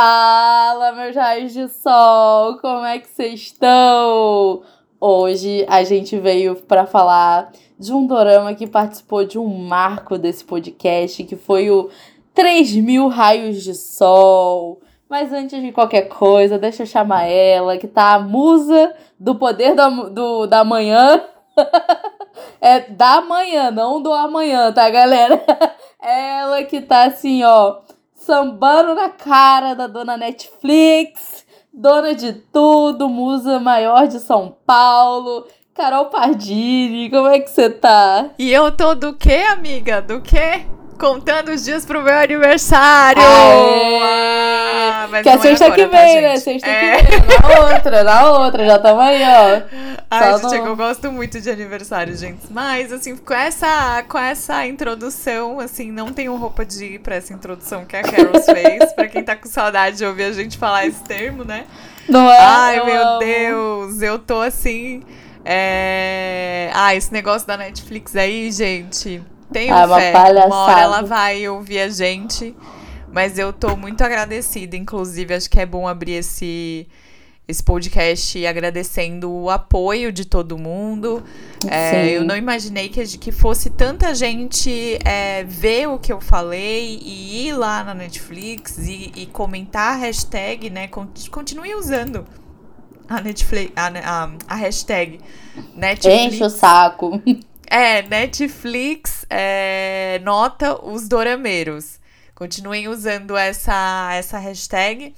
Fala, meus raios de sol, como é que vocês estão? Hoje a gente veio para falar de um dorama que participou de um marco desse podcast, que foi o 3 mil raios de sol. Mas antes de qualquer coisa, deixa eu chamar ela, que tá a musa do poder do, do da manhã. é da manhã, não do amanhã, tá, galera? Ela que tá assim, ó sambando na cara da dona Netflix, dona de tudo, musa maior de São Paulo. Carol Pardini, como é que você tá? E eu tô do quê, amiga? Do quê? Contando os dias pro meu aniversário. Ah, que é sexta que tá, vem, tá, né? Sexta é. que vem. Na outra, na outra, já tamo aí, ó. Ai, Só gente, no... eu gosto muito de aniversário, gente. Mas, assim, com essa, com essa introdução, assim, não tenho roupa de ir pra essa introdução que a Carol fez. pra quem tá com saudade de ouvir a gente falar esse termo, né? Não é? Ai, eu meu amo. Deus, eu tô assim. É... Ah, esse negócio da Netflix aí, gente. Tenho ah, fé. Uma, uma hora ela vai ouvir a gente. Mas eu tô muito agradecida. Inclusive, acho que é bom abrir esse, esse podcast agradecendo o apoio de todo mundo. É, eu não imaginei que, que fosse tanta gente é, ver o que eu falei e ir lá na Netflix e, e comentar a hashtag, né? Continue usando a Netflix, a, a, a hashtag Netflix. Enche o saco. É, Netflix é, nota os dorameiros. Continuem usando essa, essa hashtag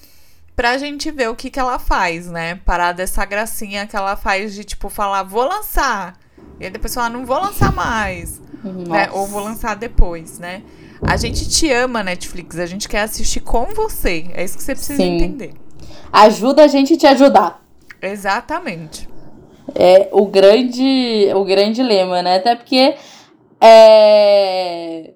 pra gente ver o que, que ela faz, né? Parar dessa gracinha que ela faz de, tipo, falar, vou lançar. E aí depois falar, não vou lançar mais. Né? Ou vou lançar depois, né? A gente te ama, Netflix. A gente quer assistir com você. É isso que você precisa Sim. entender. Ajuda a gente a te ajudar. Exatamente é o grande, o grande lema, né? Até porque é...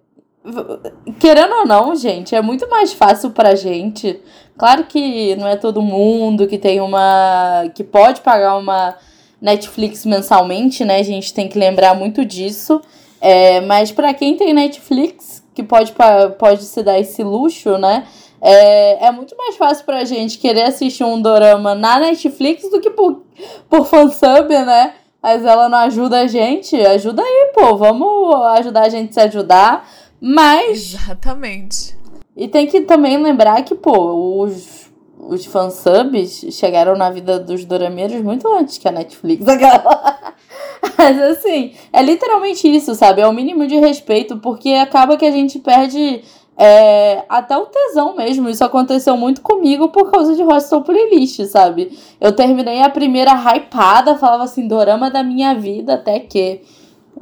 querendo ou não, gente, é muito mais fácil pra gente. Claro que não é todo mundo que tem uma que pode pagar uma Netflix mensalmente, né? A gente tem que lembrar muito disso. É, mas para quem tem Netflix, que pode, pode se dar esse luxo, né? É, é muito mais fácil pra gente querer assistir um dorama na Netflix do que por, por fansub, né? Mas ela não ajuda a gente. Ajuda aí, pô. Vamos ajudar a gente a se ajudar. Mas. Exatamente. E tem que também lembrar que, pô, os, os fansubs chegaram na vida dos dorameiros muito antes que a Netflix. Mas assim, é literalmente isso, sabe? É o mínimo de respeito, porque acaba que a gente perde é, até o tesão mesmo. Isso aconteceu muito comigo por causa de Hostel Playlist, sabe? Eu terminei a primeira hypada, falava assim, dorama da minha vida, até que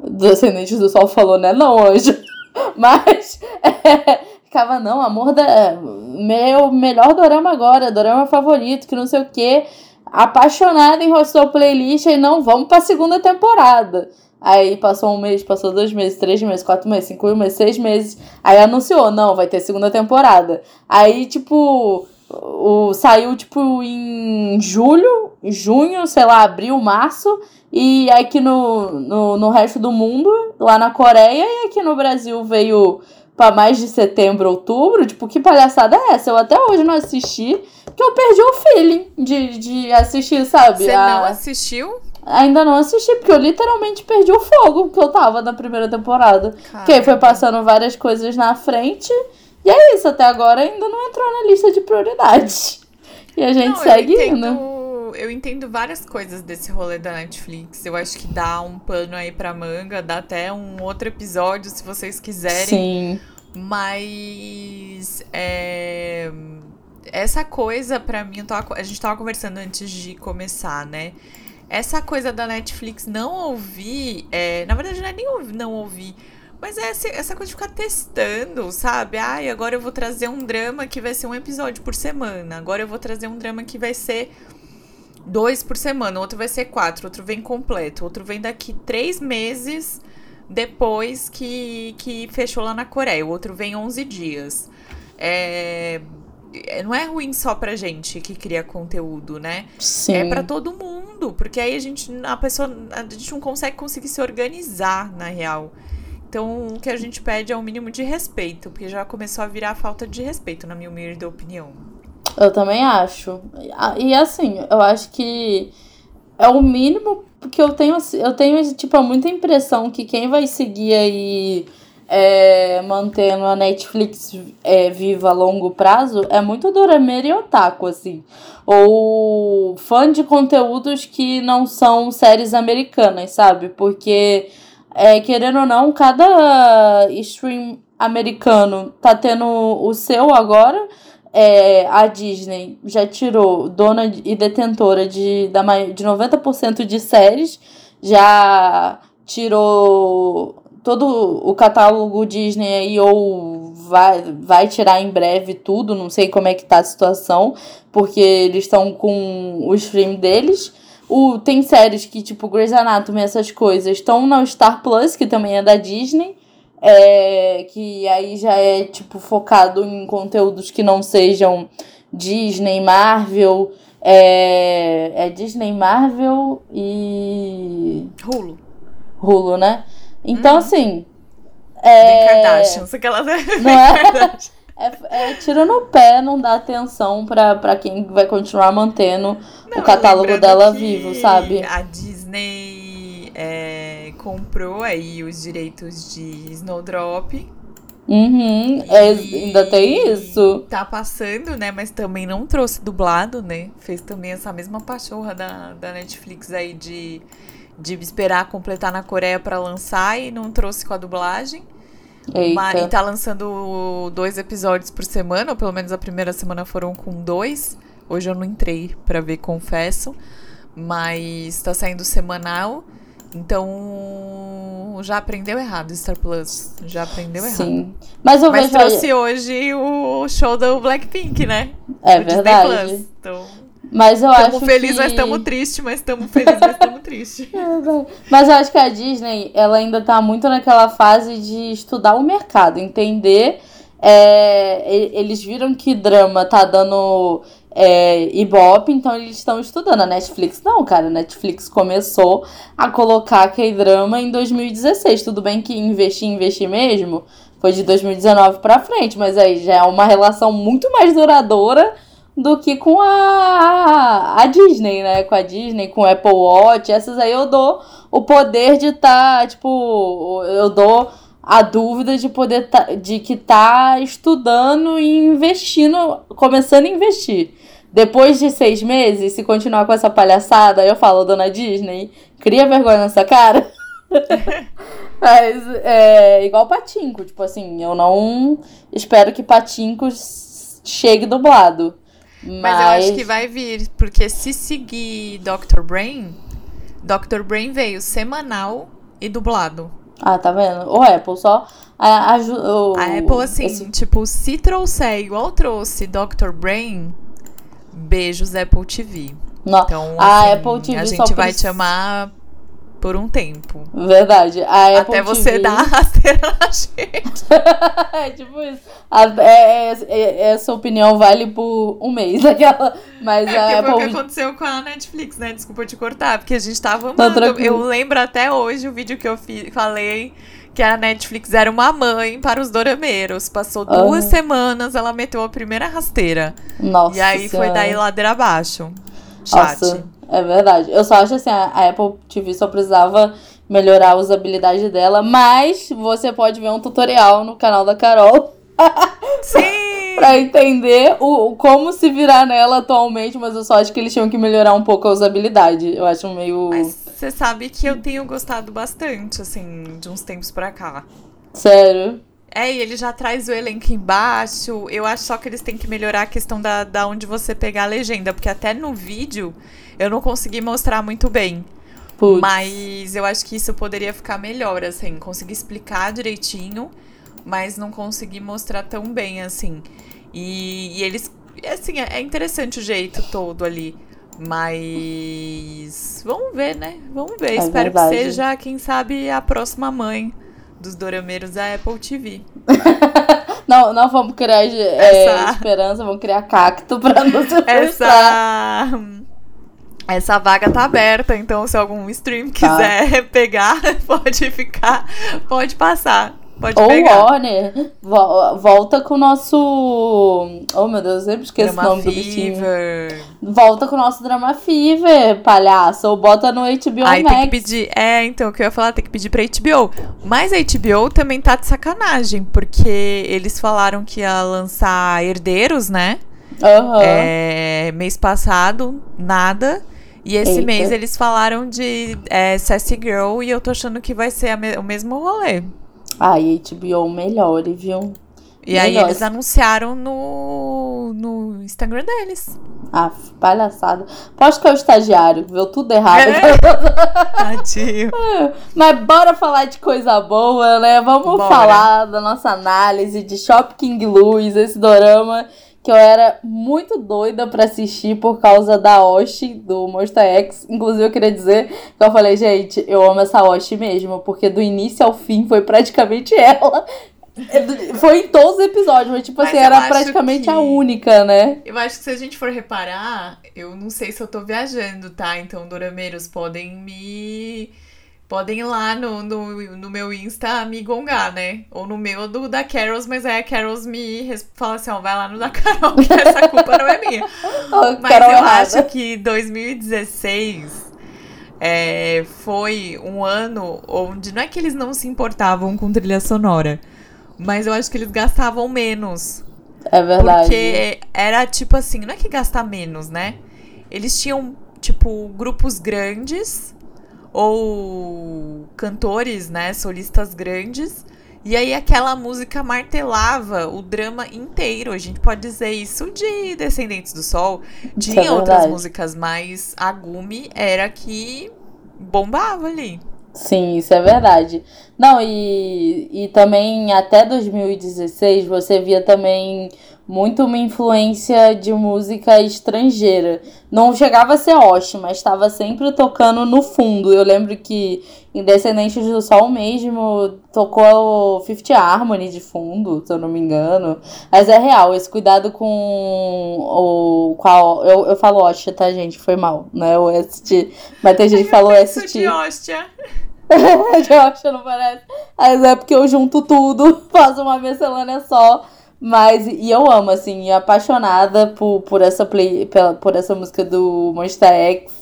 Descendentes do Sol falou, né? Não, hoje. Mas é, ficava, não, amor da. Meu melhor dorama agora, dorama favorito, que não sei o quê. Apaixonada em Hostel Playlist e não, vamos pra segunda temporada. Aí passou um mês, passou dois meses, três meses, quatro meses, cinco meses, seis meses. Aí anunciou, não, vai ter segunda temporada. Aí, tipo, o, saiu, tipo, em julho, junho, sei lá, abril, março. E aqui no, no, no resto do mundo, lá na Coreia, e aqui no Brasil veio para mais de setembro, outubro. Tipo, que palhaçada é essa? Eu até hoje não assisti, porque eu perdi o feeling de, de assistir, sabe? Você a... não assistiu? Ainda não assisti, porque eu literalmente perdi o fogo que eu tava na primeira temporada. Porque aí foi passando várias coisas na frente. E é isso, até agora ainda não entrou na lista de prioridades. E a gente não, segue eu entendo, indo. Eu entendo várias coisas desse rolê da Netflix. Eu acho que dá um pano aí pra manga, dá até um outro episódio se vocês quiserem. Sim. Mas. É essa coisa, pra mim, tava, a gente tava conversando antes de começar, né? Essa coisa da Netflix não ouvir, é, na verdade não é nem ouvir, não ouvir, mas é essa, coisa de ficar testando, sabe? Ai, agora eu vou trazer um drama que vai ser um episódio por semana. Agora eu vou trazer um drama que vai ser dois por semana. Outro vai ser quatro. Outro vem completo. Outro vem daqui três meses depois que, que fechou lá na Coreia. O outro vem 11 dias. É, não é ruim só pra gente que cria conteúdo, né? Sim. É para todo mundo, porque aí a gente a pessoa a gente não consegue conseguir se organizar na real. Então, o que a gente pede é o um mínimo de respeito, porque já começou a virar falta de respeito, na minha humilde opinião. Eu também acho. E assim, eu acho que é o mínimo que eu tenho. Eu tenho, tipo, muita impressão que quem vai seguir aí é, mantendo a Netflix é, viva a longo prazo é muito Dorameira e Otaku, assim. Ou fã de conteúdos que não são séries americanas, sabe? Porque, é, querendo ou não, cada stream americano tá tendo o seu agora. É, a Disney já tirou dona e detentora de, da, de 90% de séries, já tirou todo o catálogo Disney aí ou vai, vai tirar em breve tudo, não sei como é que tá a situação, porque eles estão com o stream deles. O, tem séries que, tipo, Grey's Anatomy, essas coisas, estão na Star Plus, que também é da Disney, é, que aí já é, tipo, focado em conteúdos que não sejam Disney, Marvel, é, é Disney, Marvel e... Hulu. Hulu, né? Então, hum. assim. É... Kardashians, aquela. Não é? É, é tiro no pé, não dá atenção pra, pra quem vai continuar mantendo não, o catálogo dela vivo, sabe? A Disney é, comprou aí os direitos de Snowdrop. Uhum, é, ainda tem isso. Tá passando, né? Mas também não trouxe dublado, né? Fez também essa mesma pachorra da, da Netflix aí de de esperar completar na Coreia para lançar e não trouxe com a dublagem. Mas, e tá lançando dois episódios por semana, ou pelo menos a primeira semana foram com dois. Hoje eu não entrei para ver, confesso. Mas tá saindo semanal. Então já aprendeu errado Star Plus. Já aprendeu errado. Sim. Mas, eu Mas trouxe hoje o show do Blackpink, né? É o verdade. Então mas eu tamo acho feliz, que... mas estamos tristes, mas estamos felizes, mas estamos tristes. É, mas eu acho que a Disney, ela ainda tá muito naquela fase de estudar o mercado, entender. É, eles viram que drama tá dando é, Ibope, então eles estão estudando. A Netflix não, cara. A Netflix começou a colocar K-drama em 2016. Tudo bem que investir, investir mesmo, foi de 2019 pra frente, mas aí já é uma relação muito mais duradoura do que com a, a Disney, né? Com a Disney, com o Apple Watch. Essas aí eu dou o poder de estar, tá, tipo, eu dou a dúvida de poder tá, de que tá estudando e investindo, começando a investir. Depois de seis meses, se continuar com essa palhaçada, eu falo, dona Disney, cria vergonha nessa cara. Mas é igual Patinco, tipo assim, eu não espero que Patinco chegue dublado. Mas... Mas eu acho que vai vir, porque se seguir Dr. Brain, Dr. Brain veio semanal e dublado. Ah, tá vendo? O Apple só ajuda. A Apple, assim, esse... tipo, se trouxer igual trouxe Dr. Brain, beijos Apple TV. Não. Então, assim, a Apple TV a gente vai te amar por um tempo. Verdade. A Apple Até você dar a rasteira na gente. é tipo isso. A, é, é, é, essa opinião vale por um mês. Aquela, mas é, a Apple... foi o que aconteceu com a Netflix, né? Desculpa te cortar, porque a gente tava amando. Eu lembro até hoje o vídeo que eu falei que a Netflix era uma mãe para os dorameiros. Passou duas uhum. semanas, ela meteu a primeira rasteira. Nossa E aí senhora. foi daí ladeira abaixo. Chat. Nossa. É verdade. Eu só acho assim, a Apple TV só precisava melhorar a usabilidade dela, mas você pode ver um tutorial no canal da Carol. Sim! pra entender o, como se virar nela atualmente, mas eu só acho que eles tinham que melhorar um pouco a usabilidade. Eu acho meio. Mas você sabe que eu tenho gostado bastante, assim, de uns tempos pra cá. Sério? É, e ele já traz o elenco embaixo. Eu acho só que eles têm que melhorar a questão da, da onde você pegar a legenda, porque até no vídeo eu não consegui mostrar muito bem. Putz. Mas eu acho que isso poderia ficar melhor, assim, conseguir explicar direitinho, mas não consegui mostrar tão bem, assim. E, e eles. Assim, é interessante o jeito todo ali. Mas. Vamos ver, né? Vamos ver. É Espero verdade. que seja, quem sabe, a próxima mãe dos dorameiros da Apple TV. não, não vamos criar é, Essa... esperança, vamos criar cacto pra nos Essa essa vaga tá aberta, então se algum stream tá. quiser tá. pegar, pode ficar, pode passar. Pode Ou pegar. Warner, vo- volta com o nosso. Oh meu Deus, eu sempre esqueço Drama o nome do bichinho. Fever. Volta com o nosso Drama Fever, palhaço. Ou bota no HBO Aí Max. tem que pedir. É, então, o que eu ia falar, tem que pedir pra HBO. Mas a HBO também tá de sacanagem, porque eles falaram que ia lançar Herdeiros, né? Aham. É, mês passado, nada. E esse Eita. mês eles falaram de é, Sassy Girl e eu tô achando que vai ser me- o mesmo rolê. Ai, HBO melhore, viu? E aí Melhor. eles anunciaram no, no Instagram deles. Ah, palhaçada. Posso que é o estagiário, viu tudo errado. É. Tadinho. Mas bora falar de coisa boa, né? Vamos Bora. falar da nossa análise de Shop King Luz, esse dorama que eu era muito doida pra assistir por causa da Oshi do Monster X. Inclusive, eu queria dizer que eu falei, gente, eu amo essa Oshi mesmo, porque do início ao fim foi praticamente ela. Foi em todos os episódios, mas tipo Mas assim, era praticamente que- a única, né? Eu acho que se a gente for reparar, eu não sei se eu tô viajando, tá? Então, Dorameiros, podem me. Podem ir lá no, no, no meu Insta me gongar, né? Ou no meu do da Carols, mas aí a Carols me fala assim: ó, vai lá no da Carol, que essa culpa não é minha. Oh, Mas Carol eu errada. acho que 2016 é, foi um ano onde não é que eles não se importavam com trilha sonora, mas eu acho que eles gastavam menos. É verdade. Porque era tipo assim, não é que gastar menos, né? Eles tinham, tipo, grupos grandes ou cantores, né? Solistas grandes. E aí aquela música martelava o drama inteiro. A gente pode dizer isso de Descendentes do Sol. Tinha é outras músicas, mas a Gumi era que bombava ali. Sim, isso é verdade. Não, e, e também até 2016 você via também muito uma influência de música estrangeira. Não chegava a ser ótima, mas estava sempre tocando no fundo. Eu lembro que em Descendentes do Sol mesmo tocou o Fifth Harmony de fundo, se eu não me engano. Mas é real, esse cuidado com o. A, eu, eu falo Ostia, tá, gente? Foi mal, né? O ST. Mas tem gente que falou ST. de hóstia. Josh, não parece. Mas é porque eu junto tudo, faço uma miscelânea só. Mas, e eu amo, assim, apaixonada por, por, essa, play, pela, por essa música do Monster X.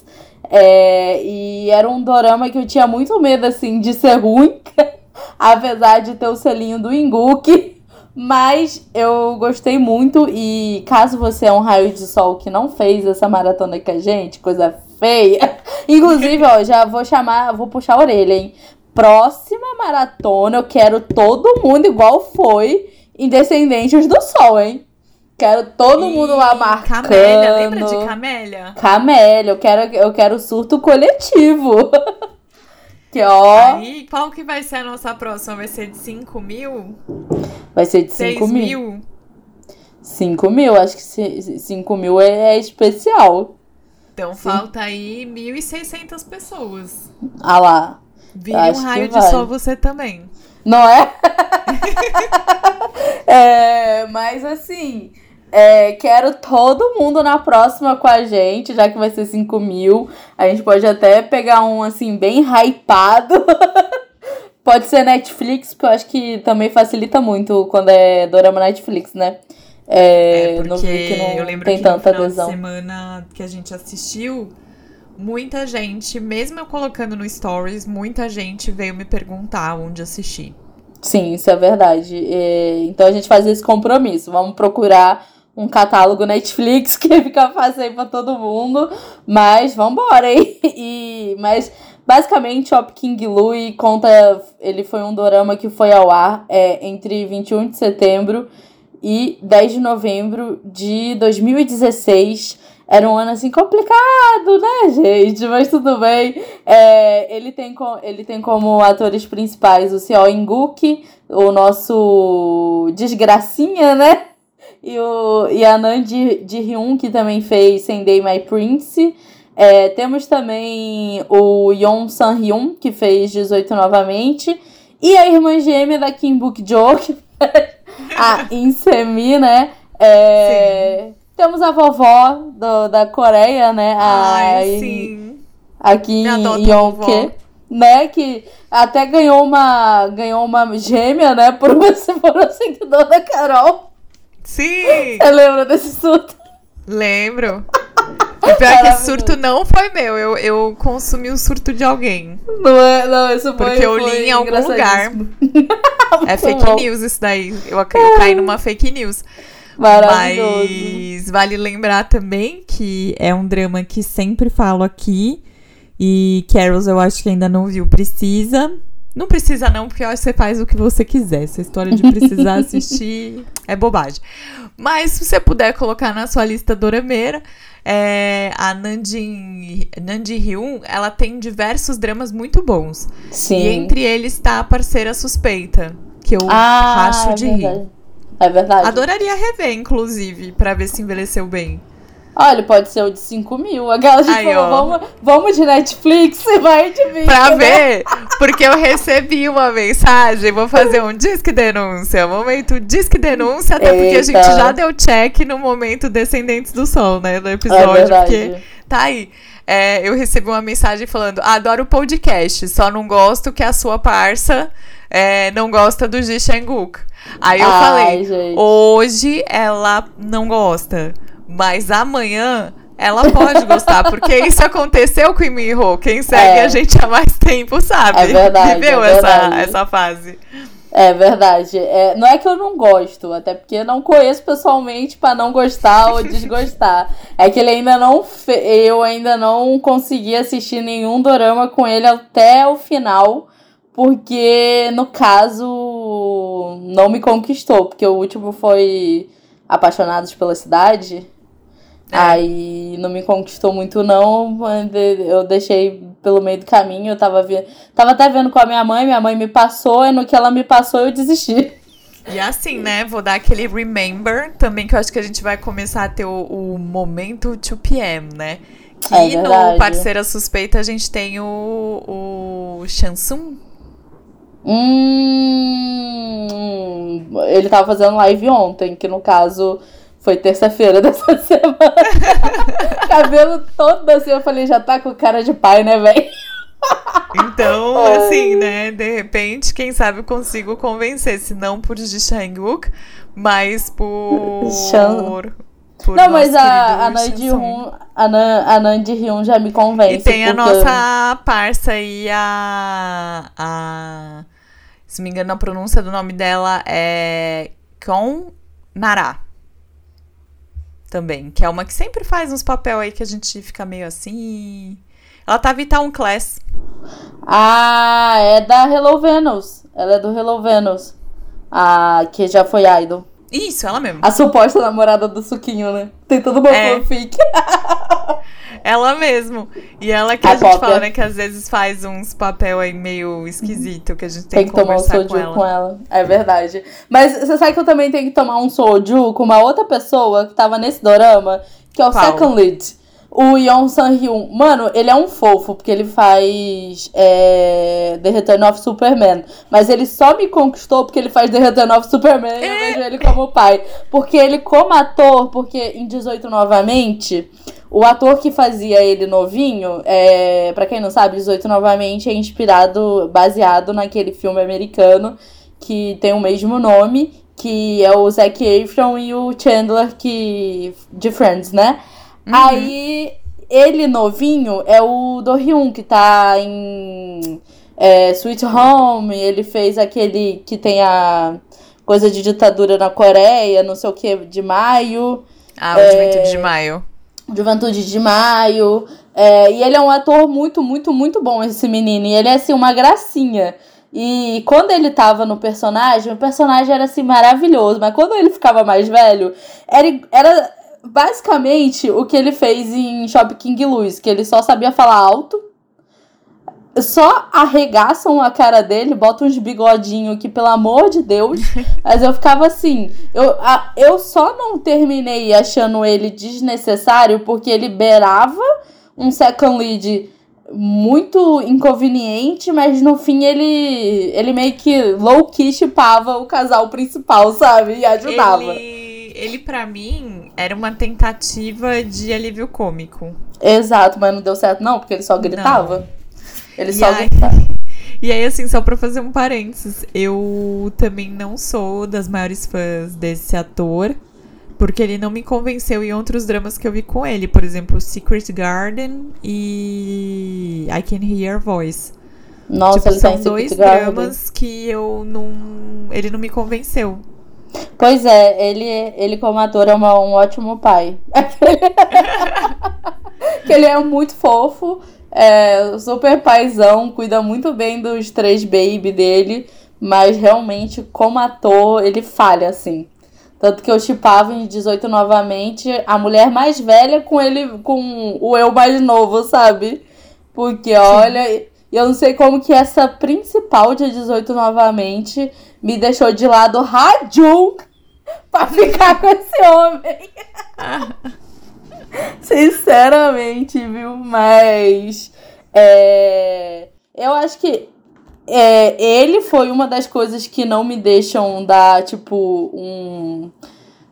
É, e era um dorama que eu tinha muito medo, assim, de ser ruim. apesar de ter o selinho do Inguk. Mas eu gostei muito. E caso você é um raio de sol que não fez essa maratona com a gente, coisa feia. Inclusive, ó, já vou chamar, vou puxar a orelha, hein? Próxima maratona, eu quero todo mundo igual foi em Descendentes do Sol, hein? Quero todo mundo lá marcando. Camélia, lembra de Camélia? Camélia, eu quero, eu quero surto coletivo. que ó, Aí, qual que vai ser a nossa próxima? Vai ser de 5 mil? vai ser de 6 5 mil. mil? 5 mil, acho que 5 mil é, é especial. Então falta aí 1.600 pessoas. Ah lá. Vire Acho um raio de vai. sol você também. Não é? é mas assim, é, quero todo mundo na próxima com a gente, já que vai ser 5 mil. A gente pode até pegar um assim, bem hypado. pode ser Netflix, porque eu acho que também facilita muito quando é Dorama Netflix, né? É, É, não porque vi que não eu lembro tem que tanta no final adesão. de semana que a gente assistiu, muita gente, mesmo eu colocando no Stories, muita gente veio me perguntar onde assistir. Sim, isso é verdade. Então a gente faz esse compromisso. Vamos procurar um catálogo Netflix que fica fácil pra todo mundo. Mas vambora, hein? E, mas basicamente, Shop King Louie conta. Ele foi um dorama que foi ao ar é, entre 21 de setembro e 10 de novembro de 2016. Era um ano assim complicado, né, gente? Mas tudo bem. É, ele, tem co- ele tem como atores principais o Seo In-guk, o nosso desgracinha, né? E, o, e a Nan de, de Hyun, que também fez Sendai My Prince. É, temos também o Yeon San-hyun, que fez 18 novamente. E a irmã gêmea da Kim que fez a Insemi, né? É, temos a vovó do, da Coreia, né? A, Ai, sim. A Kim Me adota, Yonke. né? Que até ganhou uma, ganhou uma gêmea, né? Por você for um seguidor da Carol. Sim! Você lembra desse surto? Lembro. O pior é que esse surto não foi meu. Eu, eu consumi o surto de alguém. Não é, não, isso foi Porque eu li em algum lugar. É fake bom. news isso daí. Eu, eu caí numa fake news. Maravilhoso. Mas vale lembrar também que é um drama que sempre falo aqui. E Carols eu acho que ainda não viu, precisa. Não precisa não, porque eu acho que você faz o que você quiser. Essa história de precisar assistir é bobagem. Mas se você puder colocar na sua lista dorameira, é, a Nandin, Nandi Hyun, ela tem diversos dramas muito bons. Sim. E entre eles está a Parceira Suspeita, que eu ah, racho é de rir. É verdade. Adoraria rever, inclusive, pra ver se envelheceu bem. Olha, pode ser o de 5 mil. Aquela gente Aí, falou, vamos, vamos de Netflix e vai de mim. Pra ver, porque eu recebi uma mensagem, vou fazer um disque denúncia, momento disque denúncia, até porque a gente Eita. já deu check no momento Descendentes do Sol, né, É episódio, verdade. porque tá aí. É, eu recebi uma mensagem falando, adoro o podcast, só não gosto que a sua parça é, não gosta do Ji Shang-wook. Aí eu Ai, falei, gente. hoje ela não gosta, mas amanhã ela pode gostar, porque isso aconteceu com o Miho. Quem segue É. a gente há mais tempo sabe. É verdade, Viveu é essa, verdade. essa fase. É verdade. É, não é que eu não gosto, até porque eu não conheço pessoalmente pra não gostar ou desgostar. É que ele ainda não fe... eu ainda não consegui assistir nenhum dorama com ele até o final, porque no caso não me conquistou, porque o último foi Apaixonados pela Cidade. É. Aí não me conquistou muito, não. Eu deixei pelo meio do caminho. Eu tava, vi... tava até vendo com a minha mãe, minha mãe me passou, e no que ela me passou, eu desisti. E assim, né? Vou dar aquele remember também, que eu acho que a gente vai começar a ter o, o momento 2PM, né? Que É no Parceira Suspeita a gente tem o, o Shansung. Hum, ele tava fazendo live ontem, que no caso foi terça-feira dessa semana. Cabelo todo assim, eu falei, já tá com cara de pai, né, velho? Então, Ai. assim, né? De repente, quem sabe eu consigo convencer, se não por Ji Shang-wook, mas por. Shan- por Não, mas a, a Nandi Shansung. Hyun, a, Nan, a Nandi Hyun já me convence. E tem a porque- nossa parça aí, a, a. Se me engano, a pronúncia do nome dela é Kon Nara. Também. Que é uma que sempre faz uns papel aí que a gente fica meio assim. Ela tá Vital Class. Ah, é da Hello Venus. Ela é do Hello Venus. A que já foi idol. Isso, ela mesmo. A suposta namorada do Suquinho, né? Tem todo uma É. fanfic. Ela mesmo. E ela que A a, gente cópia. fala, né? Que às vezes faz uns papel aí meio esquisito que a gente tem, Tem que tomar um soju com ela. com ela. É verdade. Mas você sabe que eu também tenho que tomar um soju com uma outra pessoa que tava nesse dorama, que é o Qual? Second Lead. O Yeon San Hyun. Mano, ele é um fofo, porque ele faz é, The Return of Superman. Mas ele só me conquistou porque ele faz The Return of Superman e eu É. vejo ele como pai. Porque ele, como ator, porque em 18 novamente, o ator que fazia ele novinho, é, para quem não sabe, 18 novamente é inspirado, baseado naquele filme americano que tem o mesmo nome, que é o Zac Efron e o Chandler que de Friends, né? Aí ele novinho é o Do Hyun que tá em é, Sweet Home, ele fez aquele que tem a coisa de ditadura na Coreia, não sei o que, de maio. Ah, É. o Juventude de Maio. Juventude de Maio. É, e ele é um ator muito, muito, muito bom, esse menino. E ele é, assim, uma gracinha. E quando ele tava no personagem, o personagem era, assim, maravilhoso. Mas quando ele ficava mais velho, era, era basicamente o que ele fez em Shop King Louis. Que ele só sabia falar alto. Só arregaçam a cara dele, botam uns bigodinhos que, pelo amor de Deus. Mas eu ficava assim. Eu, a- eu só não terminei achando ele desnecessário porque ele beirava um second lead muito inconveniente, mas no fim ele, ele meio que low-key chipava o casal principal, sabe? E ajudava. Ele, ele para mim, era uma tentativa de alívio cômico. Exato, mas não deu certo não, porque ele só gritava. Ele E só aí- gritava. E aí, assim, só pra fazer um parênteses, eu também não sou das maiores fãs desse ator, porque ele não me convenceu em outros dramas que eu vi com ele. Por exemplo, Secret Garden e I Can Hear Voice. Nossa, tipo, ele tá são em dois Garden. dramas que eu não. Ele não me convenceu. Pois é, ele, ele como ator é uma- um ótimo pai. que ele é muito fofo, é super paizão, cuida muito bem dos três baby dele, mas realmente como ator ele falha assim. Tanto que eu chipava em 18 novamente a mulher mais velha com ele, com o eu mais novo, sabe? Porque olha, e eu não sei como que essa principal de 18 novamente me deixou de lado Rajun pra ficar com esse homem. Sinceramente, viu? Mas é, eu acho que é, ele foi uma das coisas que não me deixam dar, tipo, um.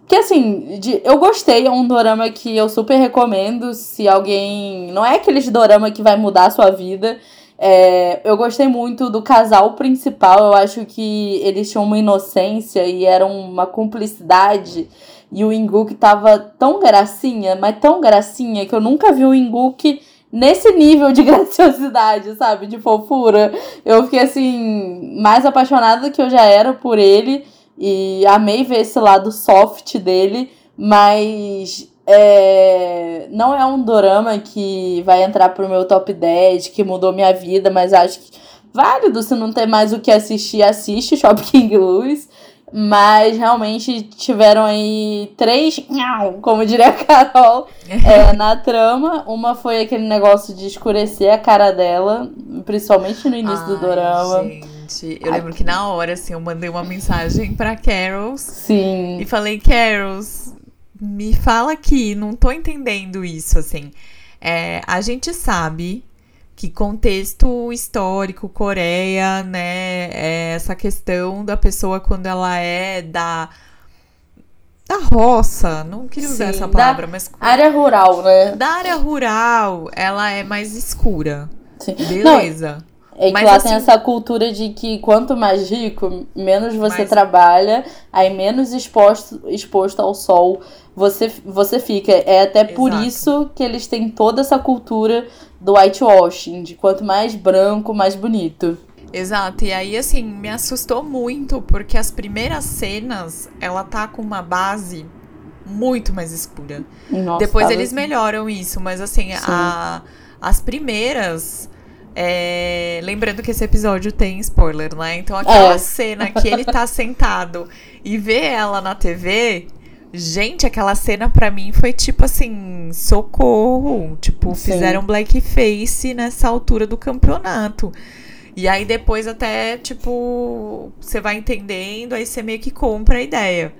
Que assim, de- eu gostei, é um dorama que eu super recomendo. Se alguém. Não é aqueles dorama que vai mudar a sua vida. É, eu gostei muito do casal principal. Eu acho que eles tinham uma inocência e era uma cumplicidade. E o Inguk tava tão gracinha, mas tão gracinha, que eu nunca vi o Inguk nesse nível de graciosidade, sabe? De fofura. Eu fiquei assim, mais apaixonada do que eu já era por ele. E amei ver esse lado soft dele. Mas é, não é um dorama que vai entrar pro meu top 10, que mudou minha vida, mas acho que válido. Se não tem mais o que assistir, assiste Shop King Lewis. Mas realmente tiveram aí três, como diria a Carol, é, na trama. Uma foi aquele negócio de escurecer a cara dela, principalmente no início do Ai, dorama. Gente, eu lembro que na hora, assim, eu mandei uma mensagem pra Carols Sim. e falei, Carols, me fala aqui, não tô entendendo isso, assim. É, a gente sabe que contexto histórico, Coreia, né, é essa questão da pessoa quando ela é da da roça, não queria usar Sim, essa palavra, mas Área rural, né? da área rural, ela é mais escura. Sim. Beleza. É que lá assim- tem essa cultura de que quanto mais rico, menos você Mais- trabalha, aí menos exposto, exposto ao sol você, você fica. É até por Exato. isso que eles têm toda essa cultura do whitewashing, de quanto mais branco, mais bonito. Exato, e aí assim, me assustou muito, porque as primeiras cenas, ela tá com uma base muito mais escura. Nossa, Depois eles assim. melhoram isso, mas assim, Sim. a- as primeiras. É, lembrando que esse episódio tem spoiler, né? Então aquela É. cena que ele tá sentado e vê ela na TV. Gente, aquela cena pra mim foi tipo assim, socorro. Tipo, Sim. fizeram blackface nessa altura do campeonato. E aí depois até, tipo, você vai entendendo, aí você meio que compra a ideia.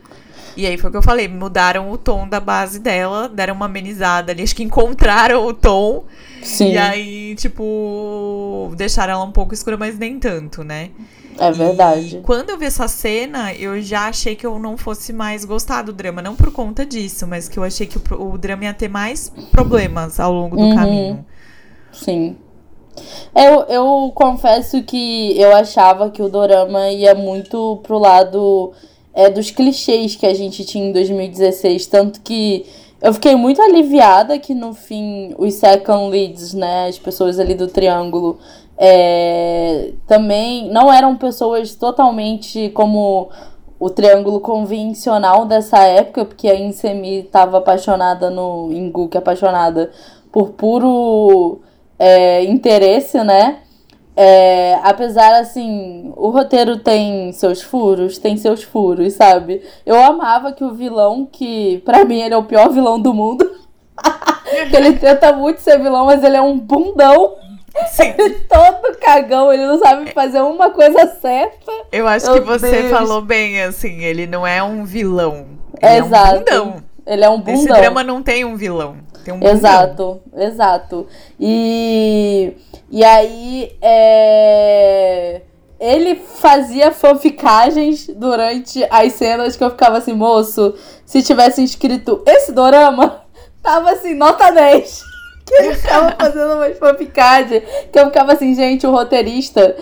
E aí foi o que eu falei, mudaram o tom da base dela, deram uma amenizada ali, acho que encontraram o tom. Sim, E aí, tipo, deixaram ela um pouco escura, mas nem tanto, né? é verdade. E quando eu vi essa cena, eu já achei que eu não fosse mais gostar do drama. Não por conta disso, mas que eu achei que o, o drama ia ter mais problemas ao longo do Uhum. caminho. Sim. Eu, eu confesso que eu achava que o dorama ia muito pro lado é, dos clichês que a gente tinha em 2016. Tanto que eu fiquei muito aliviada que no fim os second leads, né, as pessoas ali do triângulo, é, também não eram pessoas totalmente como o triângulo convencional dessa época, porque a Insemi estava apaixonada no Inguk, apaixonada por puro é, interesse, né? É, apesar, assim, o roteiro tem seus furos, tem seus furos, sabe? Eu amava que o vilão, que pra mim ele é o pior vilão do mundo, que ele tenta muito ser vilão, mas ele é um bundão, Sim. todo cagão, ele não sabe fazer uma coisa certa. Eu acho Meu que você Deus. falou bem, assim, ele não é um vilão. Ele Exato. é um bundão. Ele é um bundão. Esse drama não tem um vilão. Tem um. Exato, exato. E, e aí, é, ele fazia fanficagens durante as cenas que eu ficava assim, moço, se tivesse escrito esse dorama, tava assim, nota 10. Que ele ficava fazendo umas fanficagens, que eu ficava assim, gente, o roteirista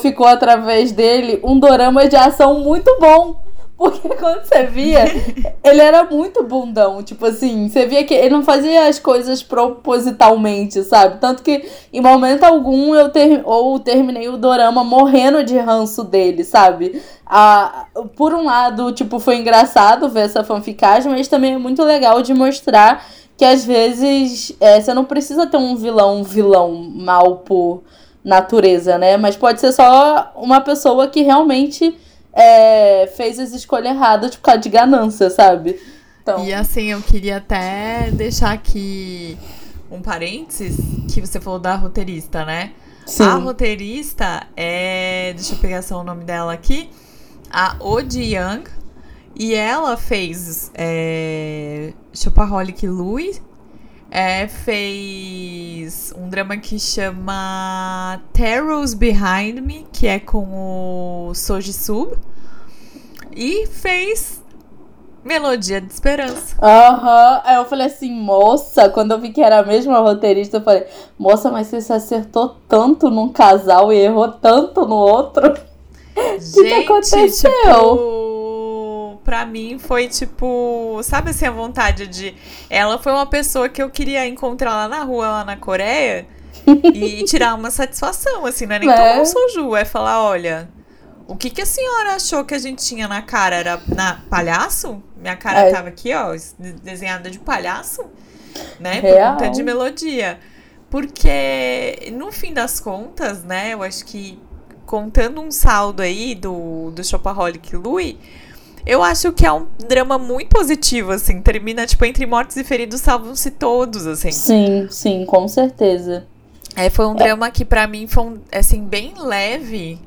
ficou através dele um dorama de ação muito bom. Porque quando você via, ele era muito bundão. Tipo assim, você via que ele não fazia as coisas propositalmente, sabe? Tanto que em momento algum eu ter, ou terminei o dorama morrendo de ranço dele, sabe? Ah, por um lado, tipo, foi engraçado ver essa fanficagem, mas também é muito legal de mostrar que às vezes é, você não precisa ter um vilão, um vilão mal por natureza, né? Mas pode ser só uma pessoa que realmente é, fez as escolhas erradas por causa de ganância, sabe? Então... E assim, eu queria até deixar aqui um parênteses que você falou da roteirista, né? Sim. A roteirista é. Deixa eu pegar só o nome dela aqui. A Odi Young. E ela fez é, Chopaholic Louis. É, fez um drama que chama Terrors Behind Me, que é com o Soji Sub. E fez Melodia de Esperança. Aham. Uhum. Aí eu falei assim, moça, quando eu vi que era a mesma roteirista, eu falei, moça, mas você se acertou tanto num casal e errou tanto no outro. O que, que aconteceu? Tipo pra mim foi tipo, sabe assim, a vontade de. Ela foi uma pessoa que eu queria encontrar lá na rua, lá na Coreia, e tirar uma satisfação, assim, não é nem é. tomar um soju, é falar: olha, o que, que a senhora achou que a gente tinha na cara? Era na palhaço? Minha cara é. tava aqui, ó, desenhada de palhaço, né? Real. Por conta de melodia. Porque, no fim das contas, né, eu acho que contando um saldo aí do, do Shopaholic Louis eu acho que é um drama muito positivo, assim. Termina, tipo, entre mortos e feridos salvam-se todos, assim. Sim, sim, com certeza. É, foi um é. drama que para mim foi, um, assim, bem leve.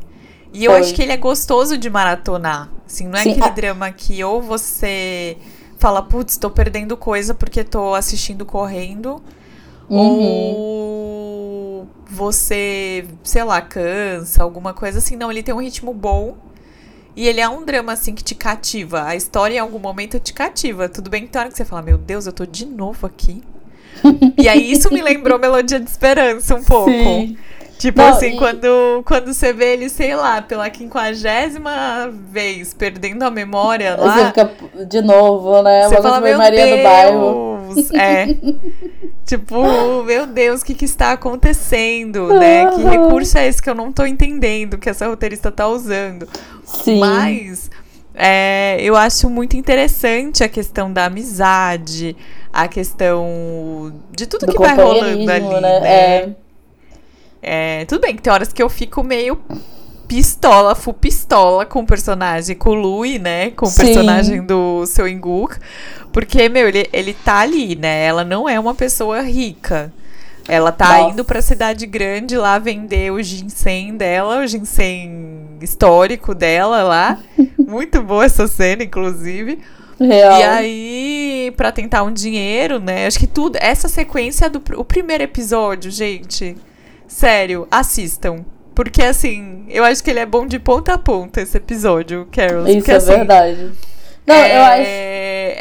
E eu acho que ele é gostoso de maratonar. Assim, não é sim, aquele a... drama que ou você fala, putz, tô perdendo coisa porque tô assistindo correndo. Uhum. Ou você, sei lá, cansa, alguma coisa assim. Não, ele tem um ritmo bom. E ele é um drama, assim, que te cativa. A história, em algum momento, te cativa. Tudo bem que tem hora que você fala, meu Deus, eu tô de novo aqui. e aí, isso me lembrou Melodia de Esperança um pouco. Sim. Tipo Não, assim, e... quando, quando você vê ele, sei lá, pela quinquagésima vez perdendo a memória lá. Você fica de novo, né? Você fala, meu Maria Deus, do bairro. É. tipo, meu Deus, o que, que está acontecendo, né? Que recurso é esse que eu não tô entendendo que essa roteirista tá usando? Sim. Mas é, eu acho muito interessante a questão da amizade, a questão de tudo Do que vai rolando ali, né? né? É. É, tudo bem que tem horas que eu fico meio pistola, full pistola com o personagem, com o Louis, né? Com o Sim. personagem do seu Inguk. Porque, meu, ele, ele tá ali, né? Ela não é uma pessoa rica. Ela tá Nossa. indo pra cidade grande lá vender o ginseng dela, o ginseng histórico dela lá. Muito boa essa cena, inclusive. Real. E aí, pra tentar um dinheiro, né? Acho que tudo. Essa sequência do o primeiro episódio, gente. Sério, assistam. Porque, assim, eu acho que ele é bom de ponta a ponta, esse episódio, Carol. Isso porque, é assim, verdade. Não, é, eu acho.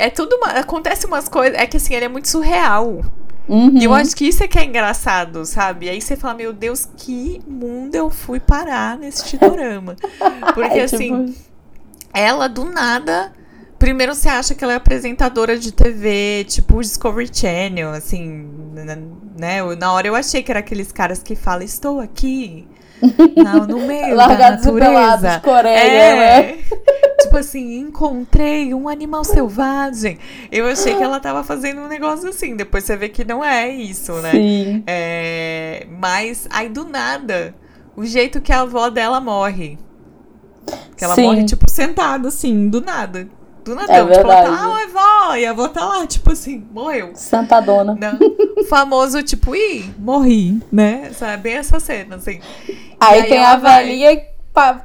É tudo. Uma, acontece umas coisas. É que, assim, ele é muito surreal. Uhum. E eu acho que isso é que é engraçado, sabe? Aí você fala, meu Deus, que mundo eu fui parar nesse titorama. Porque, é, assim, tipo... ela do nada. Primeiro você acha que ela é apresentadora de TV, tipo Discovery Channel, assim, né? Na hora eu achei que era aqueles caras que falam, estou aqui não, no meio Largados da natureza. Coreia, é. né? tipo assim, encontrei um animal selvagem. Eu achei que ela tava fazendo um negócio assim. Depois você vê que não é isso, né? Sim. É, mas aí do nada, o jeito que a avó dela morre. Que ela Sim. morre, tipo, sentada, assim, do nada. Do nada, é tipo, ela tá, oi, vó, e a avó tá lá, tipo assim, morreu. Sentadona. Não. Famoso, tipo, ih, morri, né? Sabe, bem essa cena, assim. Aí, aí tem a vai... velhinha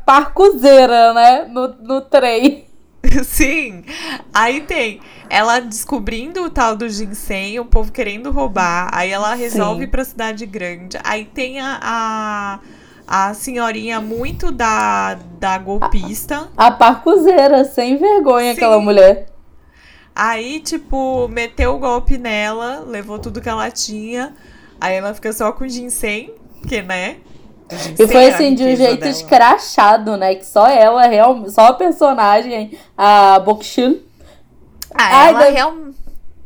parcuzeira, né? No, no trem. Sim. Aí tem ela descobrindo o tal do ginseng, o povo querendo roubar. Aí ela resolve Sim. ir pra cidade grande. Aí tem a, a a senhorinha muito da, da golpista. A, a parcuzeira, sem vergonha, Sim. aquela mulher. Aí, tipo, meteu o golpe nela, levou tudo que ela tinha. Aí ela fica só com ginseng, porque, né? E foi assim, de um jeito dela. escrachado, né? Que só ela, real, só a personagem, a Bokshil. Ah, Ai, ela deve... real...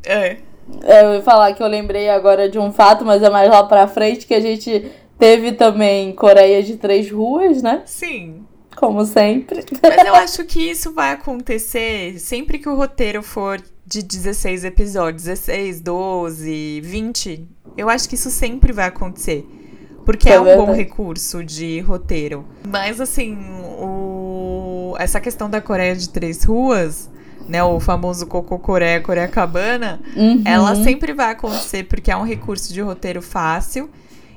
É. Eu ia falar que eu lembrei agora de um fato, mas é mais lá pra frente, que a gente teve também Coreia de Três Ruas, né? Sim. Como sempre. Mas eu acho que isso vai acontecer sempre que o roteiro for de 16 episódios, 16, 12, 20. Eu acho que isso sempre vai acontecer. Porque é, é um verdade. bom recurso de roteiro. Mas assim, o... essa questão da Coreia de Três Ruas né, o famoso Cocô Coreia, Coreia Cabana, uhum. ela sempre vai acontecer porque é um recurso de roteiro fácil.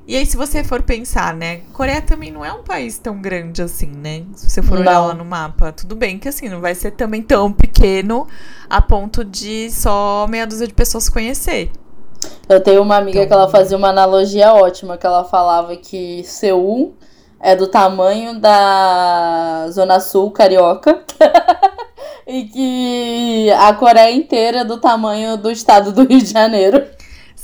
E aí, se você for pensar, né, Coreia também não é um país tão grande assim, né? Se você for não. olhar lá no mapa, tudo bem que assim, não vai ser também tão pequeno a ponto de só meia dúzia de pessoas conhecer. Eu tenho uma amiga então... que ela fazia uma analogia ótima, que ela falava que Seul é do tamanho da Zona Sul carioca. e que a Coreia inteira é do tamanho do estado do Rio de Janeiro.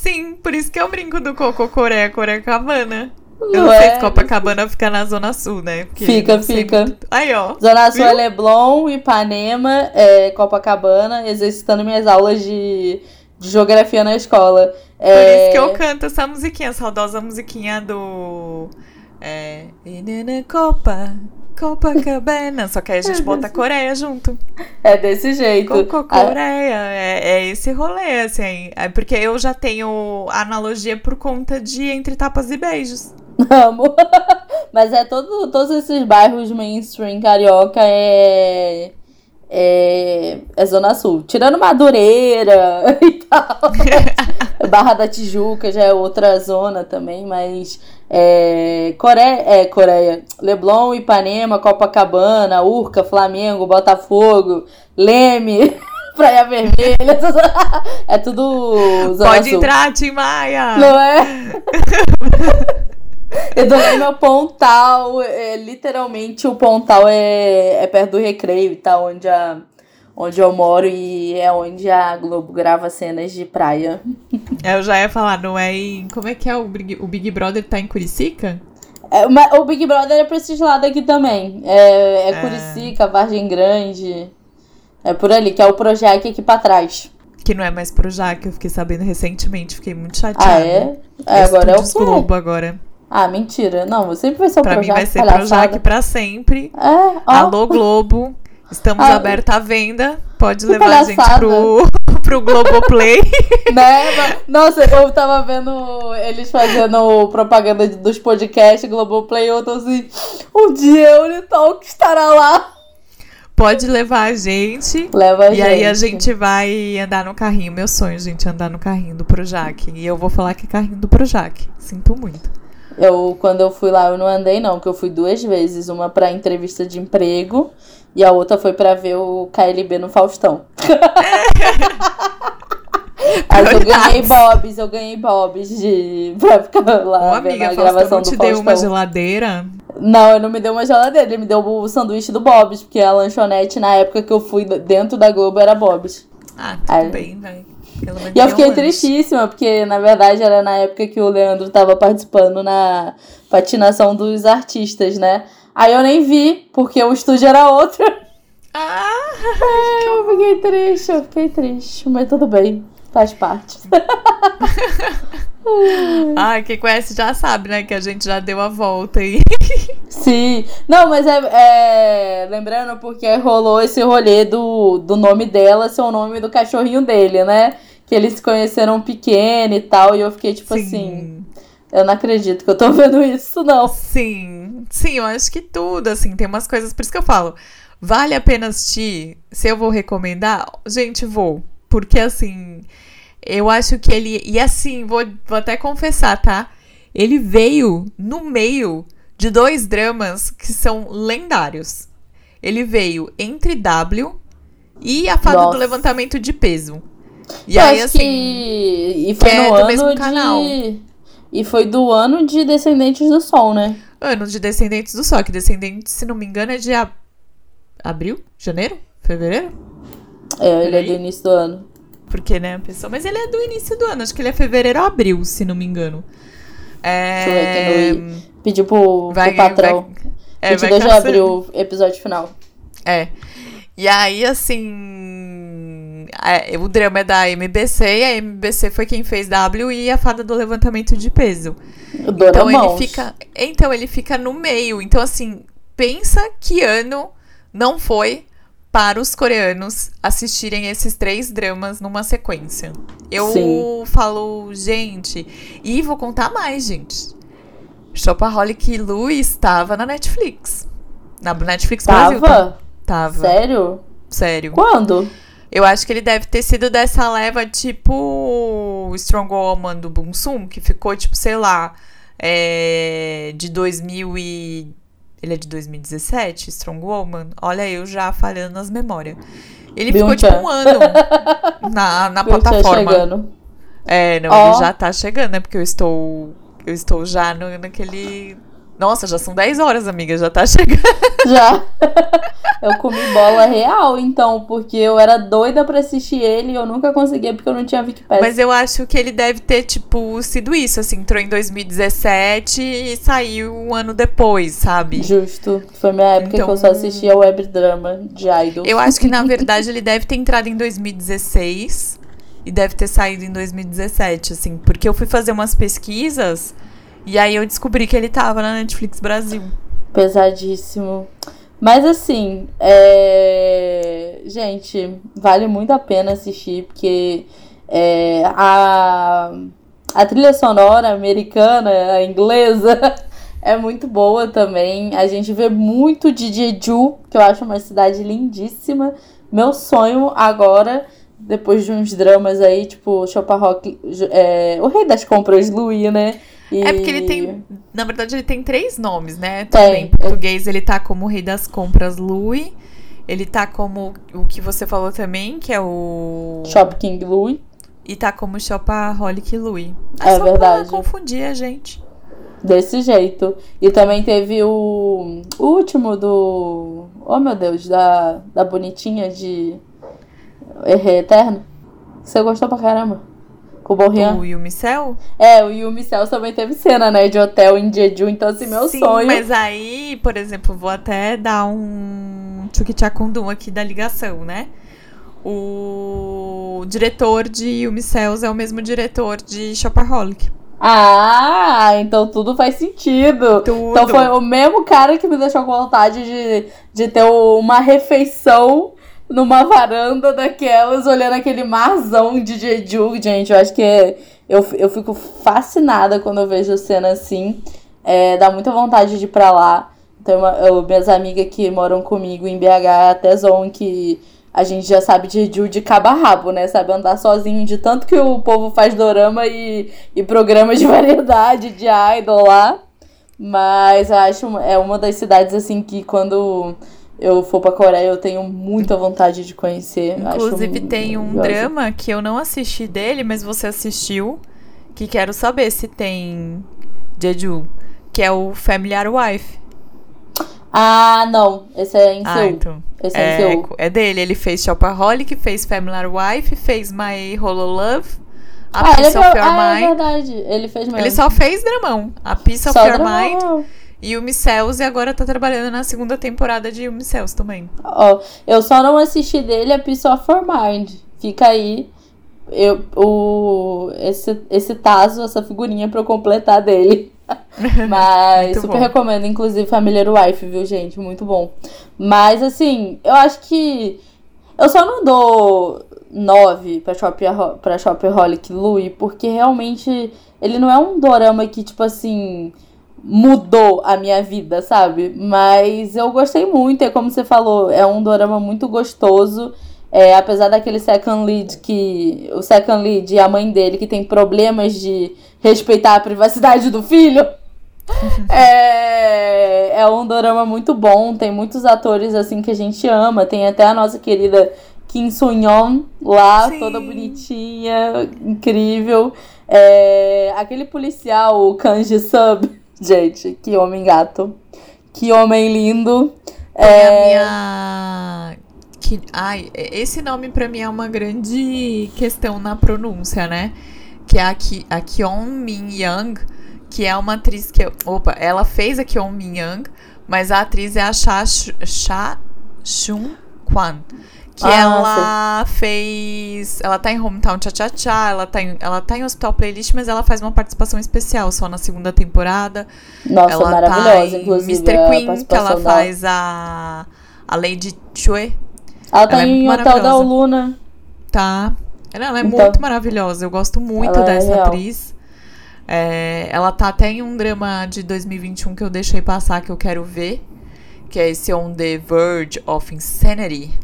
Sim, por isso que eu brinco do Coco Coreia, Coreia Cabana. Eu não, sei se Copacabana fica na Zona Sul, né? Porque fica, fica. Muito... Aí, ó. Zona Sul é Leblon, Ipanema, é Copacabana, exercitando minhas aulas de, de geografia na escola. Por é... isso que eu canto essa musiquinha, a saudosa musiquinha do. É. Copa, Copacabana. Só que aí a gente bota a Coreia junto. É desse jeito. Coco Coreia. É, é esse rolê, assim. É porque eu já tenho analogia por conta de Entre Tapas e Beijos. Amo. Mas é todo, todos esses bairros mainstream carioca é. É, é Zona Sul. Tirando Madureira e tal. Barra da Tijuca já é outra zona também, mas é, Coreia, é, Coreia, Leblon, Ipanema, Copacabana, Urca, Flamengo, Botafogo, Leme, Praia Vermelha, é tudo Zona Pode Sul. entrar, Tim Maia! Não é? Eu do Leme Pontal, é, literalmente o Pontal é, é perto do Recreio, tá? Onde a onde eu moro e é onde a Globo grava cenas de praia. Eu já ia falar, não é em. Como é que é? O Big, o Big Brother tá em Curicica? É, o Big Brother é pra esses lados aqui também. É, é, é Curicica, Vargem Grande. É por ali, que é o Projac aqui pra trás. Que não é mais Projac, eu fiquei sabendo recentemente, fiquei muito chateada. Ah, é? é agora é o Globo agora. Ah, mentira. Não, sempre vai ser o pra Projac. Pra mim vai ser palhaçada. Projac pra sempre. É, ó. Alô, Globo. Estamos ah, abertos à venda. Pode levar palhaçada. a gente pro, pro Globoplay. né? Nossa, eu tava vendo eles fazendo propaganda dos podcasts Globoplay. Eu tô assim, um dia o Unitalk estará lá. Pode levar a gente. Leva a e gente. E aí a gente vai andar no carrinho. Meu sonho, gente, é andar no carrinho do Projac. E eu vou falar que é carrinho do Projac. Sinto muito. Eu, quando eu fui lá, eu não andei, não, que eu fui duas vezes. Uma pra entrevista de emprego e a outra foi pra ver o KLB no Faustão. Mas eu ganhei bobs, eu ganhei bobs de pra ficar lá Ô, amiga, a gravação não te deu uma geladeira? Não, ele não me deu uma geladeira, ele me deu o sanduíche do Bob's, porque a lanchonete na época que eu fui dentro da Globo era Bob's. Ah, tudo Aí... bem, velho. E eu fiquei tristíssima, porque na verdade era na época que o Leandro tava participando na patinação dos artistas, né? Aí eu nem vi, porque o estúdio era outro. Ah! eu fiquei triste, eu fiquei triste, mas tudo bem, faz parte. ah, quem conhece já sabe, né? Que a gente já deu a volta aí. Sim. Não, mas é, é, Lembrando porque rolou esse rolê do, do nome dela ser o nome do cachorrinho dele, né? Que eles se conheceram pequeno e tal. E eu fiquei tipo Sim. assim. Eu não acredito que eu tô vendo isso, não. Sim, sim, eu acho que tudo, assim, tem umas coisas. Por isso que eu falo, vale a pena assistir? Se eu vou recomendar, gente, vou. Porque, assim, eu acho que ele. E assim, vou, vou até confessar, tá? Ele veio no meio de dois dramas que são lendários. Ele veio entre W e a fada Nossa. do levantamento de peso. E eu aí, assim. Que... E foi que no é ano do mesmo de... canal. E foi do ano de Descendentes do Sol, né? Ano de Descendentes do Sol, que Descendentes, se não me engano, é de ab... abril? Janeiro? Fevereiro? É, ele é do início do ano. Porque, né, a pessoa. Mas ele é do início do ano, acho que ele é fevereiro ou abril, se não me engano. É... Pedir pro, vai, pro patrão. Vai, é, vai deixa eu abrir o episódio final. É. E aí, assim. É, o drama é da MBC e a MBC foi quem fez W e a fada do levantamento de peso. Então ele fica. Então ele fica no meio. Então, assim, pensa que ano não foi para os coreanos assistirem esses três dramas numa sequência. Eu Sim. falo, gente, e vou contar mais, gente. Shopaholic Lu estava na Netflix. Na Netflix Tava? Brasil. Tá? Tava. Sério? Sério. Quando? Eu acho que ele deve ter sido dessa leva tipo Strong Woman do Bunsum, que ficou tipo, sei lá, é, de 2000 e ele é de 2017, Strong Woman. Olha, eu já falhando nas memórias. Ele ficou tipo um ano na, na plataforma. Chegando. É, não, oh. ele já tá chegando, né? Porque eu estou. Eu estou já no, naquele nossa, já são 10 horas, amiga, já tá chegando. Já. Eu comi bola real, então, porque eu era doida pra assistir ele e eu nunca conseguia porque eu não tinha Wikipedia. Mas eu acho que ele deve ter, tipo, sido isso, assim, entrou em 2017 e saiu um ano depois, sabe? Justo. Foi minha época então... que eu só então assistia web drama de idol. Eu acho que, na verdade, ele deve ter entrado em 2016 e deve ter saído em 2017, assim, porque eu fui fazer umas pesquisas e aí eu descobri que ele tava na Netflix Brasil. Pesadíssimo. Mas assim, é... gente, vale muito a pena assistir, porque é, a, a trilha sonora americana, a inglesa, é muito boa também. A gente vê muito de Jeju, que eu acho uma cidade lindíssima. Meu sonho agora, depois de uns dramas aí, tipo Chopin Rock, é, o Rei das Compras, Louis, né? E... É porque ele tem. Na verdade, ele tem três nomes, né? Também. Em português, ele tá como Rei das Compras Louis. Ele tá como o que você falou também, que é o. Shop King Louis. E tá como Shopaholic Louis. É, é só verdade. Pra confundir a gente. Desse jeito. E também teve o, o último do. Oh meu Deus, da, da bonitinha de. Eterno. Você gostou pra caramba. O Borrian. O Yumicel? É, o Yumicel também teve cena, né? De hotel em Jeju. Então, assim, meu Sim, sonho. Mas aí, por exemplo, vou até dar um tchukichakundum aqui da ligação, né? O diretor de Yumicels é o mesmo diretor de Shopaholic. Ah, então tudo faz sentido. Tudo. Então foi o mesmo cara que me deixou com vontade de, de ter uma refeição numa varanda daquelas, olhando aquele marzão de Jeju, gente. Eu acho que é, eu, eu fico fascinada quando eu vejo cena assim. É, dá muita vontade de ir pra lá. Tem uma, eu, minhas amigas que moram comigo em BH até zoam que a gente já sabe de Jeju de cabo a rabo, né? Sabe andar sozinho de tanto que o povo faz dorama e, e programas de variedade de idol lá. Mas eu acho é uma das cidades assim que quando eu for pra Coreia, eu tenho muita vontade de conhecer. Inclusive, Acho tem um drama que eu não assisti dele, mas você assistiu. Que quero saber se tem Jeju. Que é o Familiar Wife. Ah, não. Esse é em ah, Seul. Então. Esse é, é em Seul. É dele. Ele fez Shopaholic, fez Familiar Wife, fez My Holo Love. A ah, Piece of Your ah, Mind. É verdade. Ele fez mesmo. Ele só fez dramão. A Piece of só Your dramão. Mind. E o Micels e agora tá trabalhando na segunda temporada de Micels também. Ó, oh, eu só não assisti dele a Peace of Your Mind. Fica aí eu, o, esse, esse taso, essa figurinha pra eu completar dele. Mas super bom. recomendo, inclusive Familiar Wife, viu, gente? Muito bom. Mas assim, eu acho que. Eu só não dou 9 pra, Shop, pra Shopaholic Louie, porque realmente ele não é um dorama que, tipo assim mudou a minha vida, sabe? Mas eu gostei muito, é como você falou, é um dorama muito gostoso. É, apesar daquele second lead que. O second lead e a mãe dele que tem problemas de respeitar a privacidade do filho. é, é um dorama muito bom, tem muitos atores assim que a gente ama. Tem até a nossa querida Kim Soo-yeon lá, Sim. toda bonitinha, incrível. É, aquele policial, o Kanji Sub, Gente, que homem gato. Que homem lindo. É... A minha. Que... Ai, esse nome pra mim é uma grande questão na pronúncia, né? Que é a, Ki... a Kyon Min Young, que é uma atriz que. Opa, ela fez a Kyung Min Young, mas a atriz é a Cha, Cha Chun Kwan. Que ah, ela sim. fez. Ela tá em Hometown Cha Cha Cha, ela tá, em, ela tá em Hospital Playlist, mas ela faz uma participação especial só na segunda temporada. Nossa, ela maravilhosa, tá inclusive. Mr. Queen, que ela faz a. A Lady Chue. Ela tá ela é em Hotel da Luna. Tá. Ela, ela é então, muito maravilhosa. Eu gosto muito é dessa é atriz. É, ela tá até em um drama de 2021 que eu deixei passar que eu quero ver. Que é esse On the Verge of Insanity.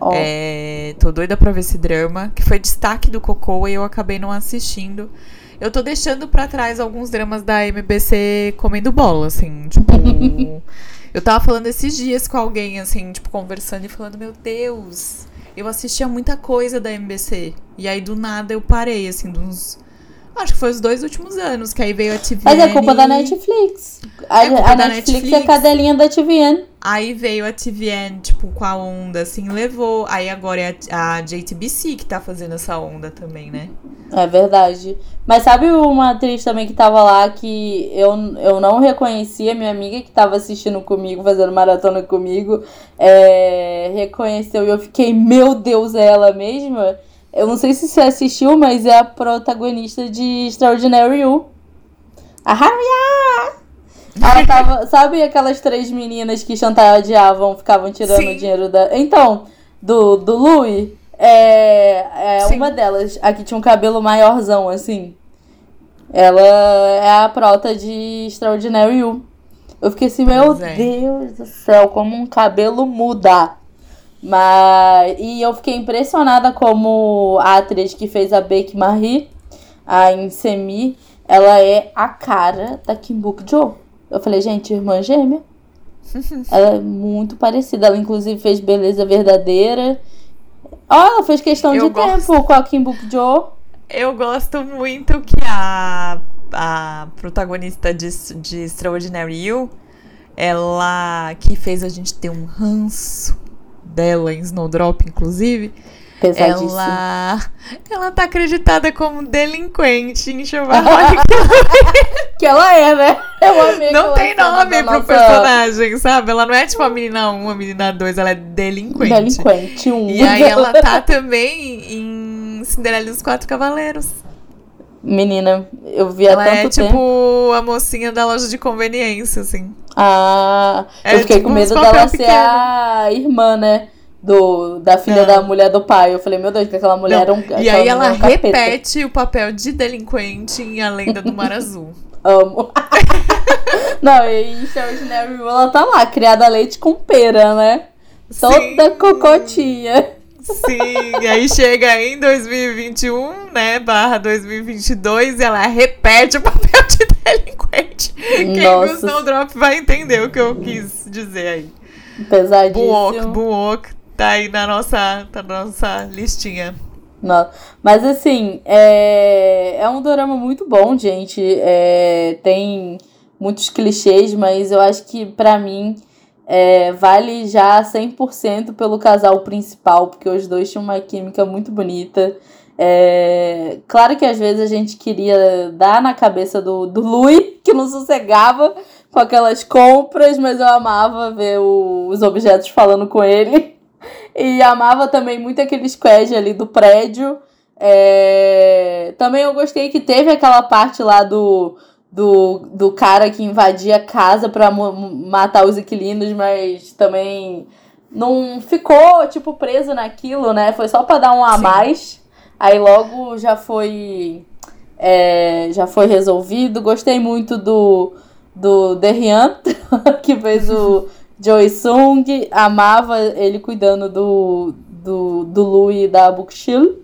Oh. É, tô doida pra ver esse drama, que foi destaque do Cocô e eu acabei não assistindo. Eu tô deixando para trás alguns dramas da MBC comendo bola, assim, tipo. eu tava falando esses dias com alguém, assim, tipo, conversando e falando, meu Deus, eu assistia muita coisa da MBC. E aí, do nada, eu parei, assim, de uns Acho que foi os dois últimos anos, que aí veio a TVN. Mas é culpa da Netflix. A, é a Netflix, Netflix, é a cadelinha da TVN. Aí veio a TVN, tipo, com a onda, assim, levou. Aí agora é a, a JTBC que tá fazendo essa onda também, né? É verdade. Mas sabe uma atriz também que tava lá que eu, eu não reconhecia, minha amiga que tava assistindo comigo, fazendo maratona comigo, é, reconheceu e eu fiquei, meu Deus, é ela mesma? Eu não sei se você assistiu, mas é a protagonista de Extraordinary You. A Harriet! Ela tava. sabe aquelas três meninas que chantageavam, ficavam tirando o dinheiro da. Então, do, do Louis, é, é uma delas. A que tinha um cabelo maiorzão, assim. Ela é a prota de Extraordinary You. Eu fiquei assim, meu é. Deus do céu, como um cabelo muda. Mas. E eu fiquei impressionada como a atriz que fez a Beck Marie, a Insemi, ela é a cara da Kim Book Jo. Eu falei, gente, irmã gêmea. ela é muito parecida. Ela, inclusive, fez Beleza Verdadeira. Ó, ela fez questão eu de gosto... tempo com a Kim Book Jo. Eu gosto muito que a, a protagonista de, de Extraordinary You, ela que fez a gente ter um ranço dela em Snowdrop, inclusive. Ela, ela tá acreditada como delinquente em Chavarrone. que ela é, né? Eu amei não tem nome pro nossa... personagem, sabe? Ela não é tipo a menina 1, a menina 2, ela é delinquente. Delinquente 1. E aí ela tá também em Cinderela e os Quatro Cavaleiros. Menina, eu vi há ela tanto é, tempo. tipo a mocinha da loja de conveniência, assim. Ah, é, eu fiquei tipo, com medo dela pequeno. ser a irmã, né? Do, da filha não. da mulher do pai. Eu falei, meu Deus, que aquela mulher não. era um. E aí ela repete o papel de delinquente em A Lenda do Mar Azul. Amo. não, e Extraordinary ela tá lá, criada a leite com pera, né? Toda Sim. cocotinha. Sim, aí chega em 2021, né, barra 2022, e ela repete o papel de delinquente. Quem viu Snowdrop vai entender o que eu quis dizer aí. Pesadíssimo. Buok, Buok, tá aí na nossa, tá na nossa listinha. Não. Mas assim, é, é um drama muito bom, gente. É, tem muitos clichês, mas eu acho que para mim é, vale já 100% pelo casal principal, porque os dois tinham uma química muito bonita. É, claro que às vezes a gente queria dar na cabeça do, do Louis, que não sossegava com aquelas compras, mas eu amava ver o, os objetos falando com ele. E amava também muito aquele squad ali do prédio. É, também eu gostei que teve aquela parte lá do do, do cara que invadia a casa pra matar os inquilinos, mas também não ficou, tipo, preso naquilo, né? Foi só pra dar um a Sim. mais. Aí logo já foi. É, já foi resolvido. Gostei muito do, do Derrian, que fez o Joey Sung. Amava ele cuidando do, do, do Louis e da Bookshill.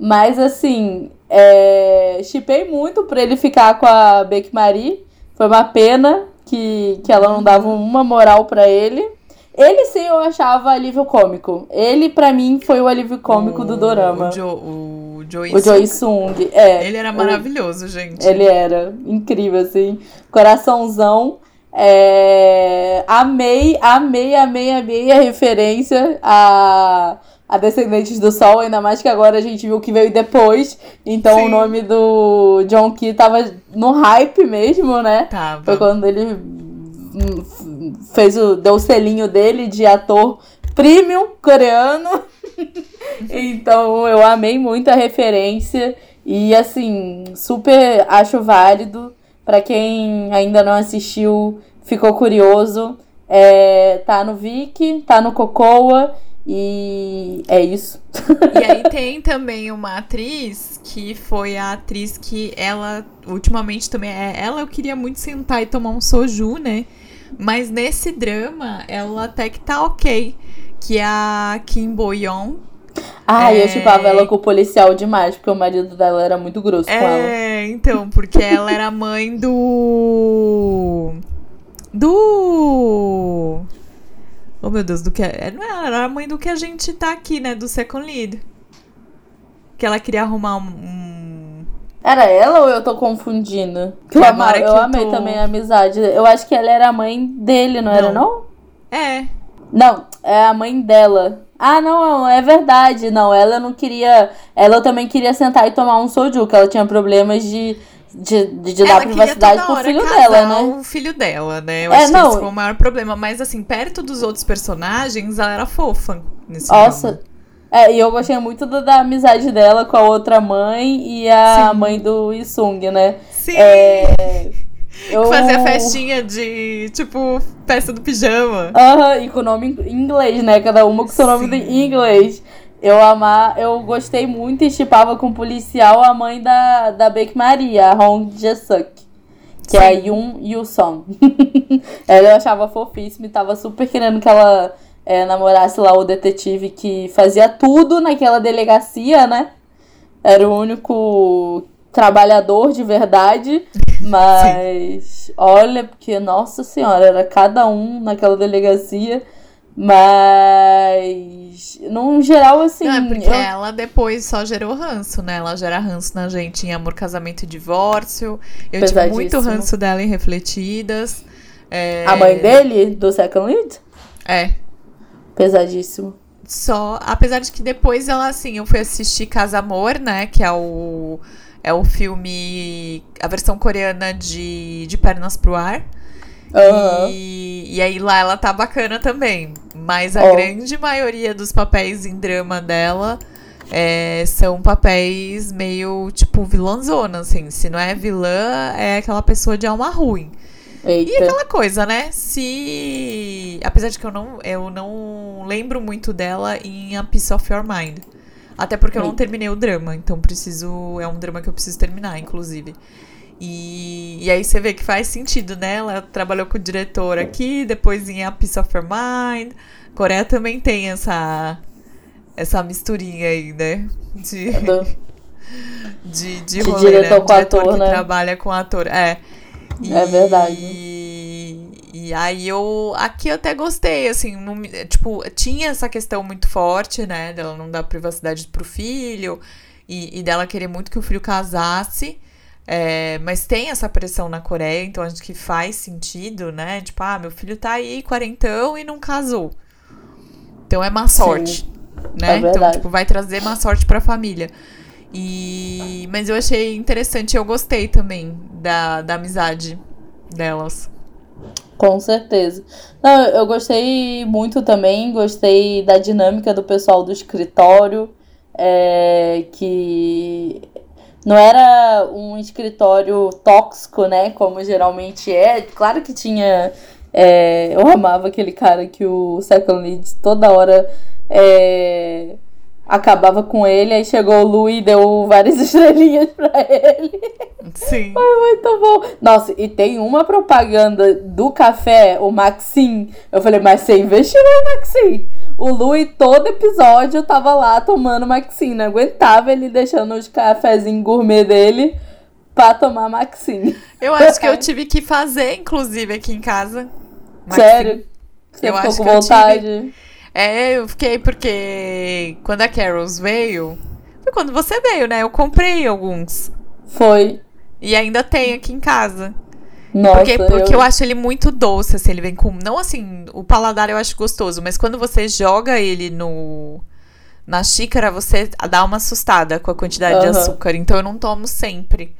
Mas assim, é, chipei muito pra ele ficar com a Beck Marie. Foi uma pena que, que ela não dava uma moral para ele. Ele sim eu achava alívio cômico. Ele, para mim, foi o alívio cômico o, do Dorama. O, jo, o Joey o Joey Sung. É, ele era maravilhoso, gente. Ele era incrível, assim. Coraçãozão. É, amei, amei, amei, amei a referência a, a Descendentes do Sol, ainda mais que agora a gente viu que veio depois. Então Sim. o nome do John Key tava no hype mesmo, né? Tava. Foi quando ele fez o, deu o selinho dele de ator premium coreano. então eu amei muito a referência e assim, super acho válido para quem ainda não assistiu ficou curioso, é, tá no Viki, tá no Cocoa e é isso. E aí tem também uma atriz que foi a atriz que ela ultimamente também é ela eu queria muito sentar e tomar um soju, né? Mas nesse drama ela até que tá ok, que é a Kim Bo Ah, é... eu chipava ela com o policial demais, porque o marido dela era muito grosso é, com ela. É, então, porque ela era mãe do do. Oh meu Deus, do que. É, não era a mãe do que a gente tá aqui, né? Do Second Lead. Que ela queria arrumar um. Era ela ou eu tô confundindo? eu, ama, eu, eu amei tô... também a amizade. Eu acho que ela era a mãe dele, não, não. era, não? É. Não, é a mãe dela. Ah, não, é verdade. Não, ela não queria. Ela também queria sentar e tomar um soju, que ela tinha problemas de de, de, de dar privacidade pro filho dela, né? O filho dela, né? Eu é, acho não. que esse foi o maior problema. Mas, assim, perto dos outros personagens, ela era fofa nesse Nossa. É, e eu gostei muito do, da amizade dela com a outra mãe e a Sim. mãe do Isung, né? Sim! É, eu... Fazia festinha de, tipo, festa do pijama. Aham, uhum, e com o nome em inglês, né? Cada uma com seu nome em inglês. Eu amar, eu gostei muito e chipava com o policial a mãe da, da Beck Maria, a Hong Jae-suk. Que Sim. é a Yoon Yu-song. ela eu achava fofíssima e tava super querendo que ela é, namorasse lá o detetive que fazia tudo naquela delegacia, né? Era o único trabalhador de verdade. Mas, Sim. olha, porque, nossa senhora, era cada um naquela delegacia. Mas, num geral, assim. Não, é porque eu... ela depois só gerou ranço, né? Ela gera ranço na gente em Amor, Casamento e Divórcio. Eu tive muito ranço dela em Refletidas. É... A mãe dele, do Second Lead? É. Pesadíssimo. Só, apesar de que depois ela, assim, eu fui assistir Casa Amor, né? Que é o, é o filme, a versão coreana de, de Pernas pro Ar. Uhum. E, e aí lá ela tá bacana também. Mas a oh. grande maioria dos papéis em drama dela é, são papéis meio, tipo, vilãzona, assim. Se não é vilã, é aquela pessoa de alma ruim. Eita. E aquela coisa, né? Se. Apesar de que eu não, eu não lembro muito dela em A Piece of Your Mind. Até porque eu não terminei o drama, então preciso. É um drama que eu preciso terminar, inclusive. E, e aí você vê que faz sentido, né? Ela trabalhou com o diretor aqui, depois em A Piece of Your Mind. Coreia também tem essa essa misturinha aí, né? De, de, de, de rolê, diretor, né? com diretor ator, que né? trabalha com ator. É. E, é verdade. E, aí eu. Aqui eu até gostei, assim. Não, tipo, tinha essa questão muito forte, né? Dela não dar privacidade pro filho. E, e dela querer muito que o filho casasse. É, mas tem essa pressão na Coreia, então acho que faz sentido, né? Tipo, ah, meu filho tá aí, quarentão e não casou. Então é má sorte, Sim, né? É então, tipo, vai trazer má sorte pra família. E... Mas eu achei interessante, eu gostei também da, da amizade delas. Com certeza. Não, eu gostei muito também, gostei da dinâmica do pessoal do escritório, é, que não era um escritório tóxico, né? Como geralmente é. Claro que tinha. É, eu amava aquele cara que o Second Lead toda hora é, acabava com ele. Aí chegou o Lu e deu várias estrelinhas pra ele. Sim. Foi muito bom. Nossa, e tem uma propaganda do café, o Maxim. Eu falei, mas você investiu no Maxim? O Lui, todo episódio, tava lá tomando Maxine. Não aguentava ele deixando os cafezinhos gourmet dele pra tomar Maxine. Eu acho que eu tive que fazer, inclusive, aqui em casa. Maxine. Sério? Você eu ficou acho com vontade? Tive... É, eu fiquei porque quando a Carols veio. Foi quando você veio, né? Eu comprei alguns. Foi. E ainda tem aqui em casa. Nossa, porque, porque eu... eu... acho ele muito doce, assim, ele vem com. Não assim, o paladar eu acho gostoso, mas quando você joga ele no. Na xícara, você dá uma assustada com a quantidade uhum. de açúcar. Então eu não tomo sempre.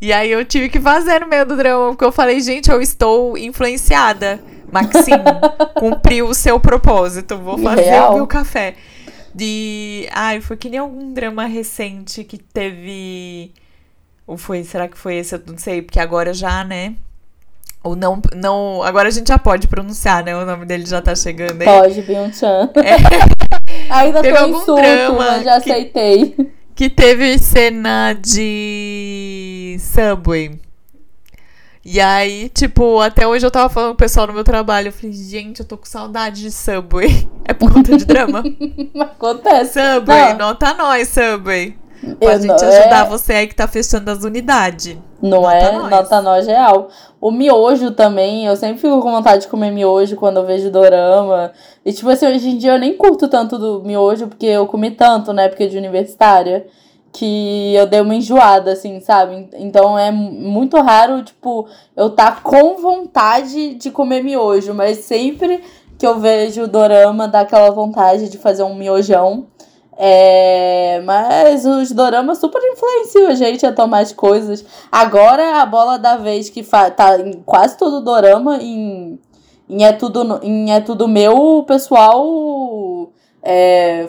E aí eu tive que fazer no meio do drama, porque eu falei, gente, eu estou influenciada. Maxine, cumpriu o seu propósito. Vou fazer Real. o meu café. De. Ai, foi que nem algum drama recente que teve. Ou foi, será que foi esse? Eu não sei, porque agora já, né? Ou não, não. Agora a gente já pode pronunciar, né? O nome dele já tá chegando aí. Pode, Byung-chan. É. Ainda Teve em surto, mas já que, aceitei. Que teve cena de Subway. E aí, tipo, até hoje eu tava falando com o pessoal no meu trabalho. Eu falei, gente, eu tô com saudade de Subway. É por conta de drama. Acontece. Subway, não. nota nós, Subway. Pra eu gente não, ajudar é... você aí que tá fechando as unidades. Não nota é? Nós. Nota nós real. O miojo também, eu sempre fico com vontade de comer miojo quando eu vejo dorama. E tipo assim, hoje em dia eu nem curto tanto do miojo, porque eu comi tanto na época de universitária, que eu dei uma enjoada, assim, sabe? Então é muito raro, tipo, eu tá com vontade de comer miojo, mas sempre que eu vejo o dorama dá aquela vontade de fazer um miojão. É, mas os doramas super influenciam a gente a tomar as coisas. Agora a bola da vez que tá em quase todo dorama, em, em, é, tudo, em É Tudo Meu, o pessoal é,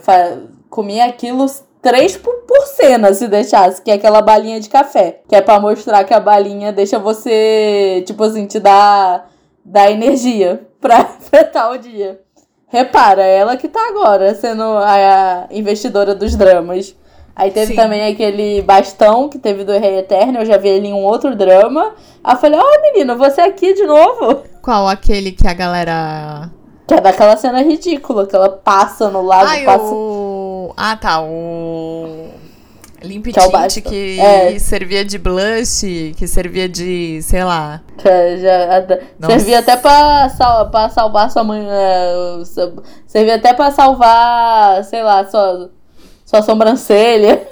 comia aquilo três por, cena, se deixasse, que é aquela balinha de café. Que é para mostrar que a balinha deixa você, tipo assim, te dar, dar energia pra enfrentar o dia. Repara, ela que tá agora sendo a investidora dos dramas. Aí teve Sim. também aquele bastão que teve do Rei Eterno, eu já vi ele em um outro drama. Aí eu falei, ó, oh, menino, você aqui de novo? Qual? Aquele que a galera. Que é daquela cena ridícula, que ela passa no lago. Ai, passa... o... Ah, tá. O. Limp que, é que é. servia de blush, que servia de, sei lá. Já, servia até pra, sal, pra salvar sua mãe. É, servia até pra salvar, sei lá, sua, sua sobrancelha.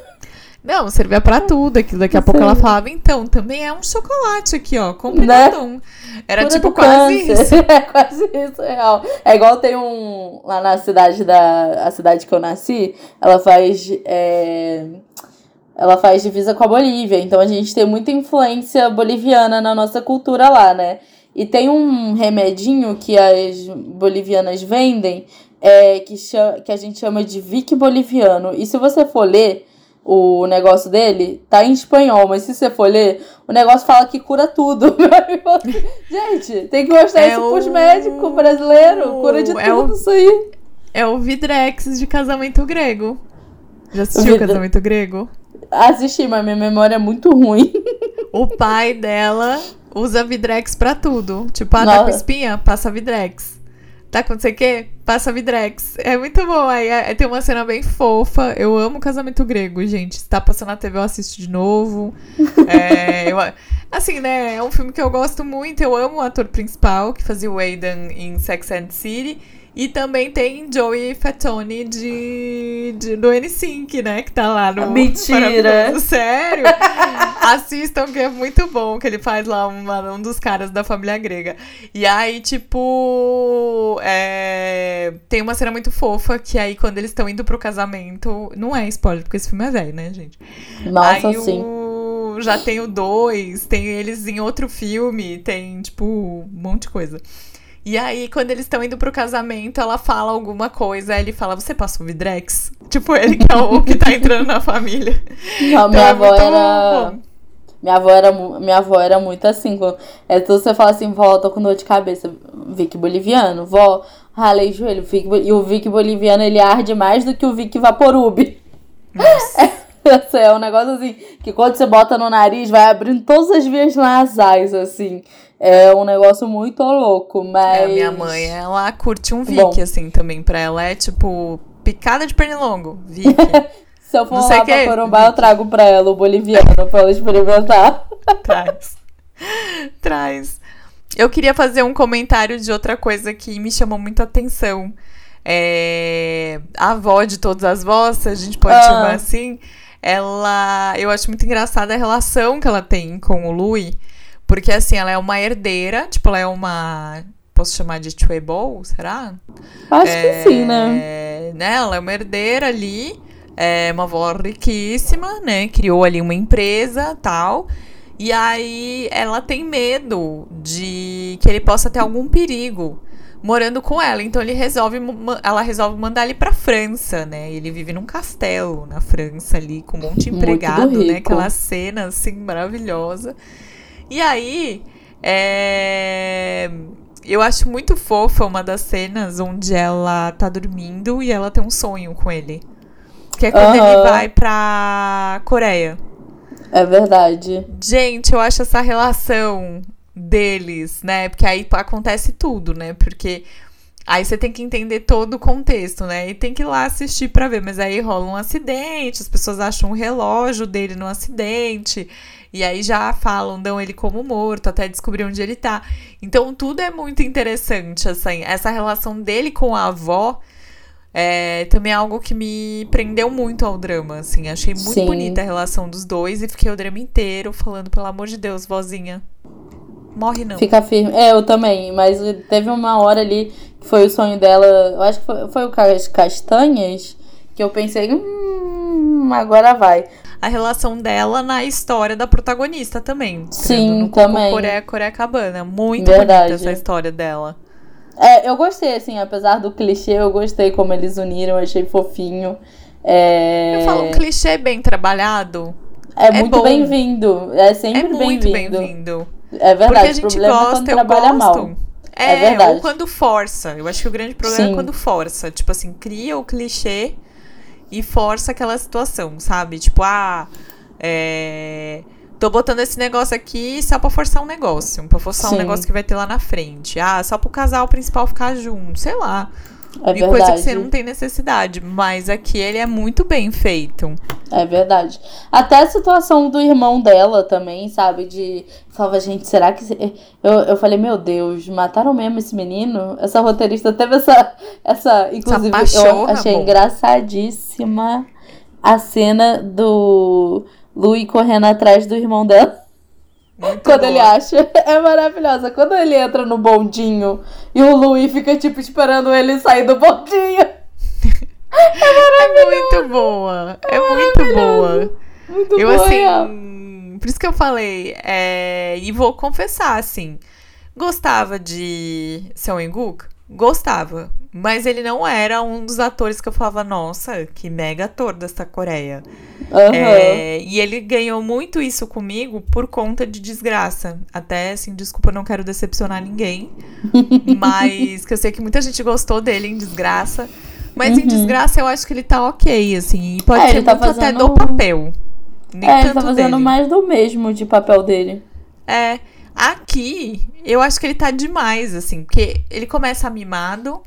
Não, servia pra tudo aquilo. Daqui a pouco ela falava, então, também é um chocolate aqui, ó. Compre né? um. Era Cura tipo quase câncer. isso. É quase isso, real. É igual tem um. Lá na cidade da. A cidade que eu nasci, ela faz. É, ela faz divisa com a Bolívia, então a gente tem muita influência boliviana na nossa cultura lá, né? E tem um remedinho que as bolivianas vendem, é, que, chama, que a gente chama de Vic boliviano. E se você for ler o negócio dele, tá em espanhol, mas se você for ler, o negócio fala que cura tudo. gente, tem que mostrar é isso o... pros médicos brasileiros. Cura de é tudo o... isso aí. É o Vidrex de casamento grego. Já assistiu o Casamento Grego? Assisti, mas minha memória é muito ruim. O pai dela usa Vidrex pra tudo. Tipo, ah, tá com espinha? Passa Vidrex. Tá com não sei o quê? Passa Vidrex. É muito bom. Aí, aí, tem uma cena bem fofa. Eu amo casamento grego, gente. Se tá passando na TV, eu assisto de novo. é, eu, assim, né? É um filme que eu gosto muito. Eu amo o ator principal, que fazia o Aidan em Sex and City. E também tem Joey Fatone de, de, do N5, né? Que tá lá no. Mentira! Sério! Assistam, que é muito bom, que ele faz lá uma, um dos caras da família grega. E aí, tipo. É, tem uma cena muito fofa que aí, quando eles estão indo pro casamento. Não é spoiler, porque esse filme é velho, né, gente? Nossa, aí, sim. O, já tem o dois, tem eles em outro filme, tem, tipo, um monte de coisa. E aí, quando eles estão indo pro casamento, ela fala alguma coisa, aí ele fala, você passou Vidrex? Tipo, ele que é o que tá entrando na família. Não, então, minha é avó era... Minha avó, era, minha avó era muito assim. É tudo você fala assim, vó, tô com dor de cabeça. Vic boliviano, vó, ralei joelho. Vic, e o Vic boliviano, ele arde mais do que o Vic Vaporub. Nossa. É, é um negócio assim, que quando você bota no nariz, vai abrindo todas as vias nasais, assim. É um negócio muito louco, mas. É, minha mãe, ela curte um Vic, Bom. assim, também. Pra ela é tipo picada de pernilongo. Vic. Se eu for Não lá pra Corumbá, eu trago pra ela o boliviano pra ela experimentar. Traz. Traz. Eu queria fazer um comentário de outra coisa que me chamou muita atenção. É... A avó de todas as vozes, a gente pode ah. chamar assim. Ela. Eu acho muito engraçada a relação que ela tem com o Louis. Porque assim, ela é uma herdeira, tipo, ela é uma. Posso chamar de Chuebol, será? Acho é, que sim, né? né? Ela é uma herdeira ali, é uma avó riquíssima, né? Criou ali uma empresa tal. E aí ela tem medo de que ele possa ter algum perigo morando com ela. Então ele resolve, ela resolve mandar ele pra França, né? Ele vive num castelo na França ali, com um monte de empregado, né? Aquela cena assim maravilhosa. E aí, é... eu acho muito fofa uma das cenas onde ela tá dormindo e ela tem um sonho com ele. Que é quando uhum. ele vai pra Coreia. É verdade. Gente, eu acho essa relação deles, né? Porque aí acontece tudo, né? Porque aí você tem que entender todo o contexto, né? E tem que ir lá assistir para ver. Mas aí rola um acidente, as pessoas acham um relógio dele no acidente. E aí já falam, dão ele como morto, até descobrir onde ele tá. Então tudo é muito interessante, assim. Essa relação dele com a avó é também é algo que me prendeu muito ao drama, assim. Achei muito Sim. bonita a relação dos dois e fiquei o drama inteiro falando, pelo amor de Deus, vozinha, Morre não. Fica firme. É, eu também. Mas teve uma hora ali que foi o sonho dela. Eu acho que foi, foi o Castanhas. Que eu pensei, hum, agora vai. A relação dela na história da protagonista também. Sim, também. Coreia, Coreia Cabana. Muito Verdade. bonita essa história dela. É, eu gostei, assim, apesar do clichê, eu gostei como eles uniram, achei fofinho. É... Eu falo um clichê bem trabalhado. É, é muito bem-vindo. É sempre bem-vindo. É muito bem-vindo. É verdade. Porque a gente o gosta, é quando trabalha mal. É, é verdade. ou quando força. Eu acho que o grande problema é Sim. é quando força. Tipo assim, cria o clichê e força aquela situação, sabe? Tipo, ah, é... Tô botando esse negócio aqui só pra forçar um negócio. Pra forçar Sim. um negócio que vai ter lá na frente. Ah, só pro casal principal ficar junto. Sei lá. É e coisa que você não tem necessidade. Mas aqui ele é muito bem feito. É verdade. Até a situação do irmão dela também, sabe? De. Falava, gente, será que. Eu, eu falei, meu Deus, mataram mesmo esse menino? Essa roteirista teve essa. essa inclusive, essa eu achei engraçadíssima a cena do Louis correndo atrás do irmão dela. Muito quando boa. ele acha. É maravilhosa. Quando ele entra no bondinho e o Louis fica, tipo, esperando ele sair do bondinho. É, é muito boa. É, é muito boa. Muito eu, boa. assim. Por isso que eu falei. É, e vou confessar, assim. Gostava de Seung Guk? Gostava. Mas ele não era um dos atores que eu falava, nossa, que mega ator dessa Coreia. Uhum. É, e ele ganhou muito isso comigo por conta de desgraça. Até, assim, desculpa, não quero decepcionar ninguém. mas que eu sei que muita gente gostou dele em desgraça. Mas uhum. em desgraça eu acho que ele tá ok, assim. E pode é, ser tá muito fazendo... até do papel. Nem é, ele tá fazendo dele. mais do mesmo de papel dele. É. Aqui, eu acho que ele tá demais, assim. Porque ele começa mimado.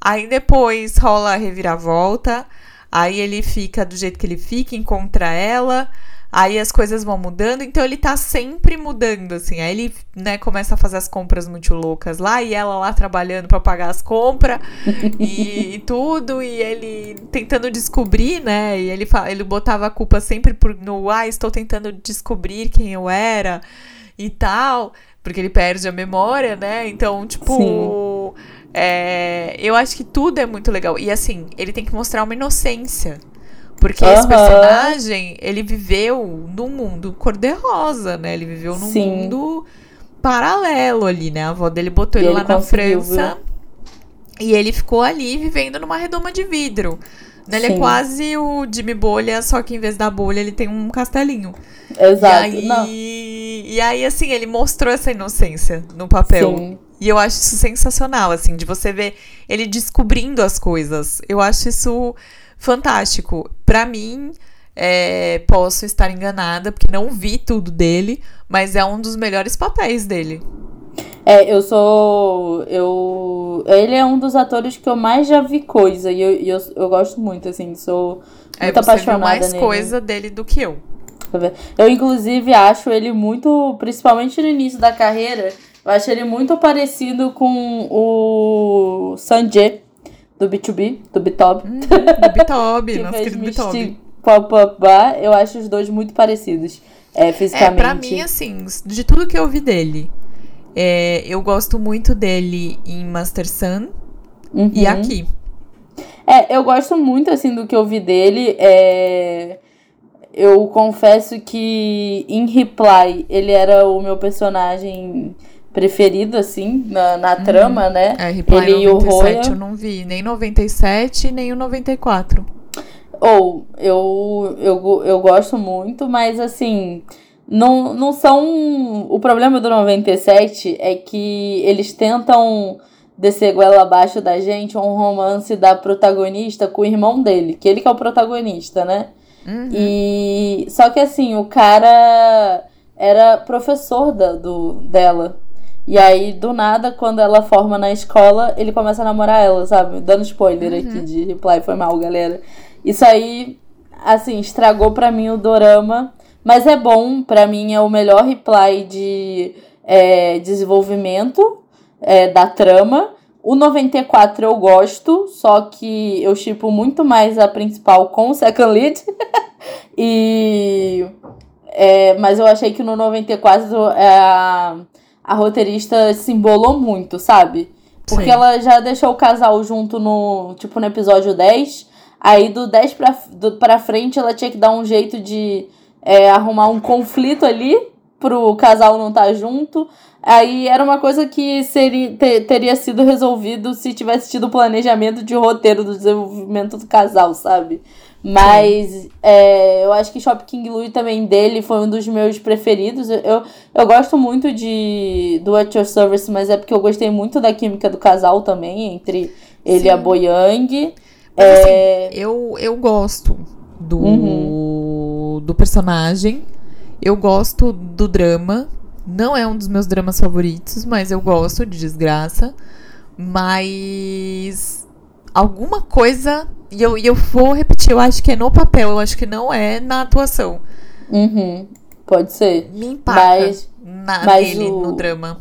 Aí depois rola a reviravolta. Aí ele fica do jeito que ele fica, encontra ela. Aí as coisas vão mudando, então ele tá sempre mudando, assim. Aí ele, né, começa a fazer as compras muito loucas lá, e ela lá trabalhando para pagar as compras e, e, tudo, e ele tentando descobrir, né? E ele, ele botava a culpa sempre por, no, ah, estou tentando descobrir quem eu era e tal, porque ele perde a memória, né? Então, tipo. É, eu acho que tudo é muito legal. E assim, ele tem que mostrar uma inocência. Porque uhum. esse personagem, ele viveu num mundo cor-de-rosa, né? Ele viveu num Sim. mundo paralelo ali, né? A avó dele botou ele, ele lá na França. E ele ficou ali vivendo numa redoma de vidro. Né? Ele é quase o Jimmy Bolha, só que em vez da bolha ele tem um castelinho. Exato. E aí, e aí assim, ele mostrou essa inocência no papel. Sim. E eu acho isso sensacional, assim, de você ver ele descobrindo as coisas. Eu acho isso fantástico. Para mim, é, posso estar enganada, porque não vi tudo dele, mas é um dos melhores papéis dele. É, eu sou. Eu. Ele é um dos atores que eu mais já vi coisa. E eu, eu, eu gosto muito, assim, sou é, muito é, você apaixonada viu mais nele. coisa dele do que eu. Eu, inclusive, acho ele muito. Principalmente no início da carreira, eu acho ele muito parecido com o Sanjay do B2B, do Bitob. Hum, do Bitob, nosso querido Bitob. Pop-Up Bar, eu acho os dois muito parecidos. é, fisicamente. É, pra mim, assim, de tudo que eu vi dele, é, eu gosto muito dele em Master Sun uhum. e aqui. É, eu gosto muito, assim, do que eu vi dele. É... Eu confesso que em Reply ele era o meu personagem preferido, assim, na, na uhum. trama, né? É, Reply ele 97 e o Roya. eu não vi, nem 97, nem o 94. Ou, eu, eu, eu gosto muito, mas assim, não, não são. O problema do 97 é que eles tentam descer goela abaixo da gente um romance da protagonista com o irmão dele, que ele que é o protagonista, né? Uhum. E só que assim, o cara era professor da, do, dela. E aí, do nada, quando ela forma na escola, ele começa a namorar ela, sabe? Dando spoiler uhum. aqui de reply, foi mal, galera. Isso aí, assim, estragou pra mim o dorama. Mas é bom, para mim é o melhor reply de é, desenvolvimento é, da trama. O 94 eu gosto, só que eu chipo muito mais a principal com o second lead. e. É, mas eu achei que no 94 é, a, a roteirista se embolou muito, sabe? Porque Sim. ela já deixou o casal junto no. Tipo, no episódio 10. Aí do 10 pra, do, pra frente ela tinha que dar um jeito de é, arrumar um conflito ali pro casal não estar tá junto. Aí era uma coisa que seria, ter, teria sido resolvido se tivesse tido planejamento de roteiro do desenvolvimento do casal, sabe? Mas é, eu acho que Shop King Louie também dele foi um dos meus preferidos. Eu, eu gosto muito de do At Your Service, mas é porque eu gostei muito da química do casal também, entre ele Sim. e a Boyang. Mas, é... assim, eu, eu gosto do, uhum. do personagem. Eu gosto do drama. Não é um dos meus dramas favoritos, mas eu gosto de desgraça. Mas alguma coisa. E eu, e eu vou repetir, eu acho que é no papel, eu acho que não é na atuação. Uhum. Pode ser. Me impacta mas, na, mas nele, o... no drama.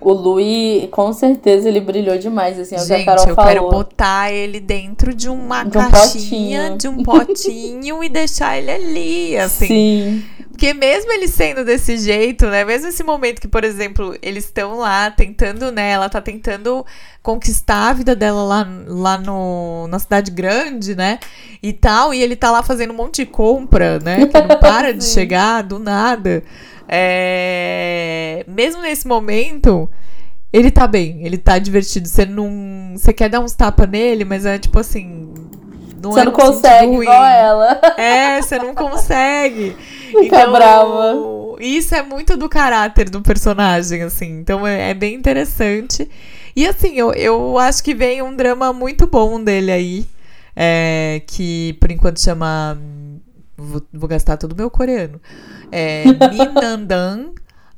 O Louis, com certeza, ele brilhou demais, assim, é o Gente, que a Carol eu falou. quero botar ele dentro de uma de um caixinha, potinho. de um potinho e deixar ele ali, assim. Sim. Porque mesmo ele sendo desse jeito, né? Mesmo esse momento que, por exemplo, eles estão lá tentando, né? Ela tá tentando conquistar a vida dela lá, lá no, na cidade grande, né? E tal, e ele tá lá fazendo um monte de compra, né? Que não para de chegar do nada. É... Mesmo nesse momento, ele tá bem, ele tá divertido. Você não. Você quer dar uns tapas nele, mas é tipo assim. Não você é não consegue igual ela. É, você não consegue. Fica então, brava. Isso é muito do caráter do personagem, assim. Então é, é bem interessante. E assim, eu, eu acho que vem um drama muito bom dele aí. É, que por enquanto chama. Vou, vou gastar todo o meu coreano é, Minandan.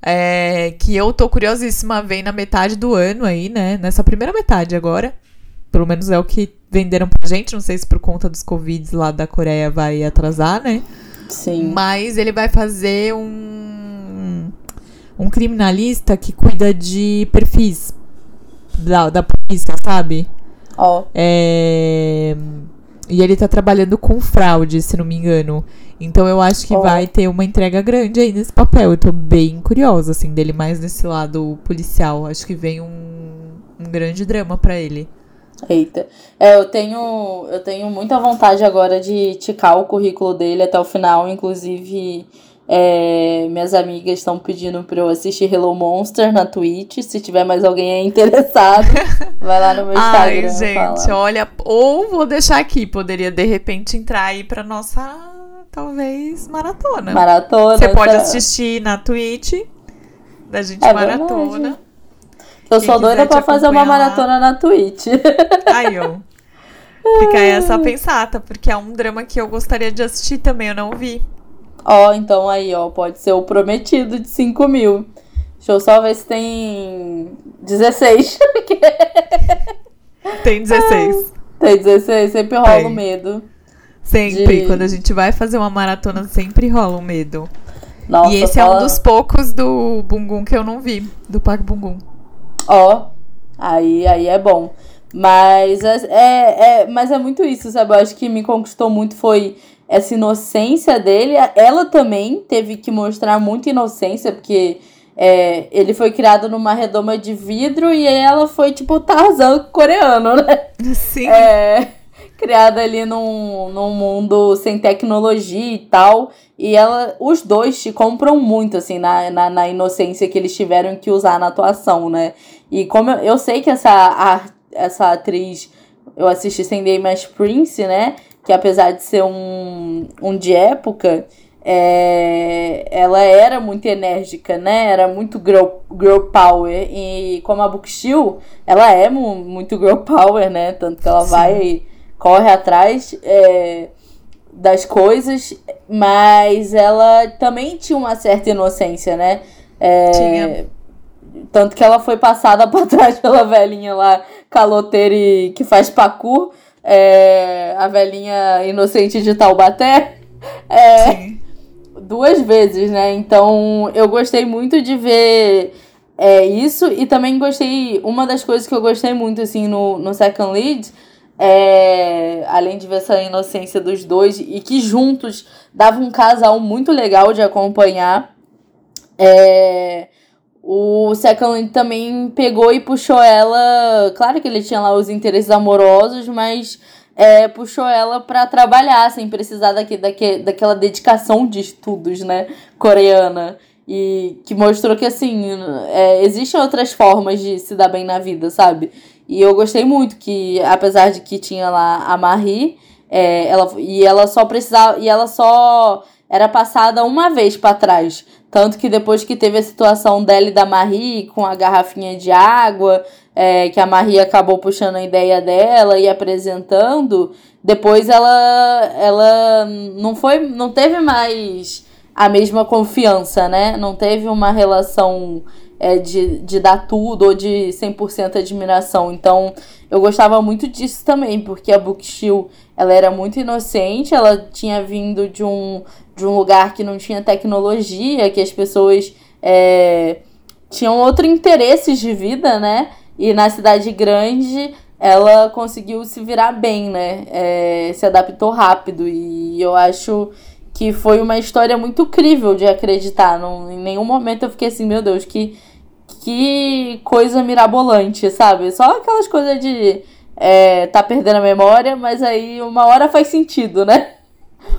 É, que eu tô curiosíssima, vem na metade do ano aí, né? Nessa primeira metade agora. Pelo menos é o que venderam pra gente. Não sei se por conta dos Covid lá da Coreia vai atrasar, né? Sim. Mas ele vai fazer um. Um criminalista que cuida de perfis da, da polícia, sabe? Ó. Oh. É. E ele tá trabalhando com fraude, se não me engano. Então eu acho que oh. vai ter uma entrega grande aí nesse papel. Eu tô bem curiosa, assim, dele mais nesse lado policial. Acho que vem um, um grande drama para ele. Eita. É, eu tenho, eu tenho muita vontade agora de ticar o currículo dele até o final. Inclusive, é, minhas amigas estão pedindo pra eu assistir Hello Monster na Twitch. Se tiver mais alguém interessado, vai lá no meu Instagram. Ai, gente, falar. olha. Ou vou deixar aqui. Poderia, de repente, entrar aí pra nossa talvez maratona. Maratona. Você pode tá. assistir na Twitch da gente é maratona. Verdade. Eu Quem sou doida pra fazer uma maratona lá. na Twitch. Aí, ó. Fica essa pensata, porque é um drama que eu gostaria de assistir também, eu não vi. Ó, oh, então aí, ó, pode ser o prometido de 5 mil. Deixa eu só ver se tem 16. tem 16. Tem 16, sempre rola o medo. Sempre. De... Quando a gente vai fazer uma maratona, sempre rola um medo. Nossa, e esse fala... é um dos poucos do Bungun que eu não vi, do Parque Bungun. Ó, aí, aí é bom. Mas é, é, é, mas é muito isso, sabe? Eu acho que me conquistou muito foi essa inocência dele. Ela também teve que mostrar muita inocência, porque é, ele foi criado numa redoma de vidro e ela foi tipo Tarzan coreano, né? Sim. É, criada ali num, num mundo sem tecnologia e tal. E ela, os dois te compram muito, assim, na, na, na inocência que eles tiveram que usar na atuação, né? E como eu, eu sei que essa, a, essa atriz, eu assisti sem Day Prince, né? Que apesar de ser um, um de época, é, ela era muito enérgica, né? Era muito girl, girl power. E como a Bookshill, ela é muito girl power, né? Tanto que ela Sim. vai corre atrás é, das coisas, mas ela também tinha uma certa inocência, né? É, tinha. Tanto que ela foi passada para trás pela velhinha lá, caloteira e que faz pacu, é, a velhinha inocente de Taubaté. É. Duas vezes, né? Então eu gostei muito de ver é, isso e também gostei. Uma das coisas que eu gostei muito assim no, no Second Lead é, além de ver essa inocência dos dois e que juntos dava um casal muito legal de acompanhar. É, o Second também pegou e puxou ela. Claro que ele tinha lá os interesses amorosos, mas é, puxou ela para trabalhar sem precisar daque, daque, daquela dedicação de estudos, né? Coreana. E que mostrou que, assim, é, existem outras formas de se dar bem na vida, sabe? E eu gostei muito que, apesar de que tinha lá a Marie, é, ela, e ela só precisava. E ela só era passada uma vez para trás. Tanto que depois que teve a situação dela e da Marie com a garrafinha de água, é, que a Marie acabou puxando a ideia dela e apresentando, depois ela, ela não foi. não teve mais a mesma confiança, né? Não teve uma relação é, de, de dar tudo ou de 100% admiração. Então, eu gostava muito disso também, porque a Bookshill, ela era muito inocente, ela tinha vindo de um, de um lugar que não tinha tecnologia, que as pessoas é, tinham outro interesses de vida, né? E na cidade grande ela conseguiu se virar bem, né? É, se adaptou rápido. E eu acho que foi uma história muito crível de acreditar. Não, em nenhum momento eu fiquei assim, meu Deus, que que coisa mirabolante, sabe? Só aquelas coisas de é, tá perdendo a memória, mas aí uma hora faz sentido, né?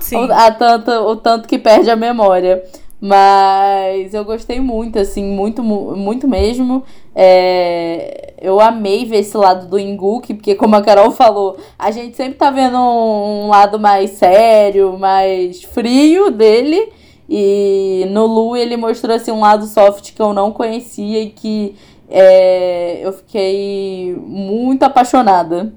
Sim. O, a tanto, o tanto que perde a memória. Mas eu gostei muito, assim, muito, muito mesmo. É, eu amei ver esse lado do Inguk, porque como a Carol falou, a gente sempre tá vendo um, um lado mais sério, mais frio dele. E no Lu ele mostrou assim, um lado soft que eu não conhecia e que é, eu fiquei muito apaixonada.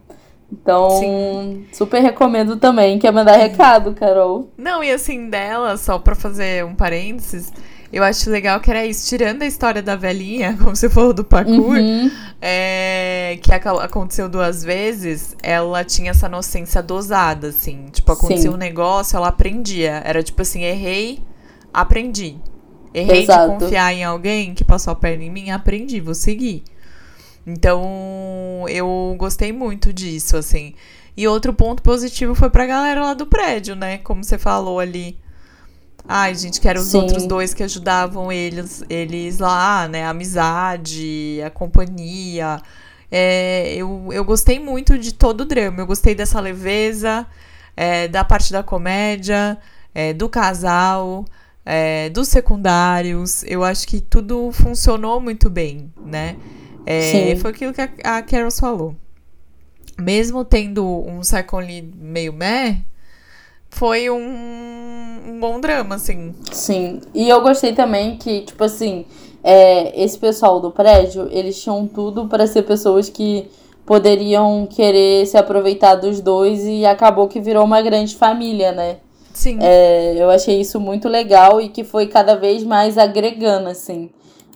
Então, Sim. super recomendo também. Quer mandar recado, Carol? Não, e assim, dela, só pra fazer um parênteses, eu acho legal que era isso, tirando a história da velhinha, como você falou do parkour, uhum. é, que aconteceu duas vezes, ela tinha essa inocência dosada, assim. Tipo, acontecia Sim. um negócio, ela aprendia. Era tipo assim, errei, aprendi. Errei Exato. de confiar em alguém que passou a perna em mim, aprendi, vou seguir. Então, eu gostei muito disso, assim. E outro ponto positivo foi pra galera lá do prédio, né? Como você falou ali. Ai, gente, que eram os Sim. outros dois que ajudavam eles, eles lá, né? A amizade, a companhia. É, eu, eu gostei muito de todo o drama. Eu gostei dessa leveza, é, da parte da comédia, é, do casal é, dos secundários. Eu acho que tudo funcionou muito bem, né? É, foi aquilo que a, a Carol falou. Mesmo tendo um second lead meio meh, foi um, um, bom drama, assim. Sim. E eu gostei também que, tipo assim, é, esse pessoal do prédio, eles tinham tudo para ser pessoas que poderiam querer se aproveitar dos dois e acabou que virou uma grande família, né? Sim. É, eu achei isso muito legal e que foi cada vez mais agregando, assim.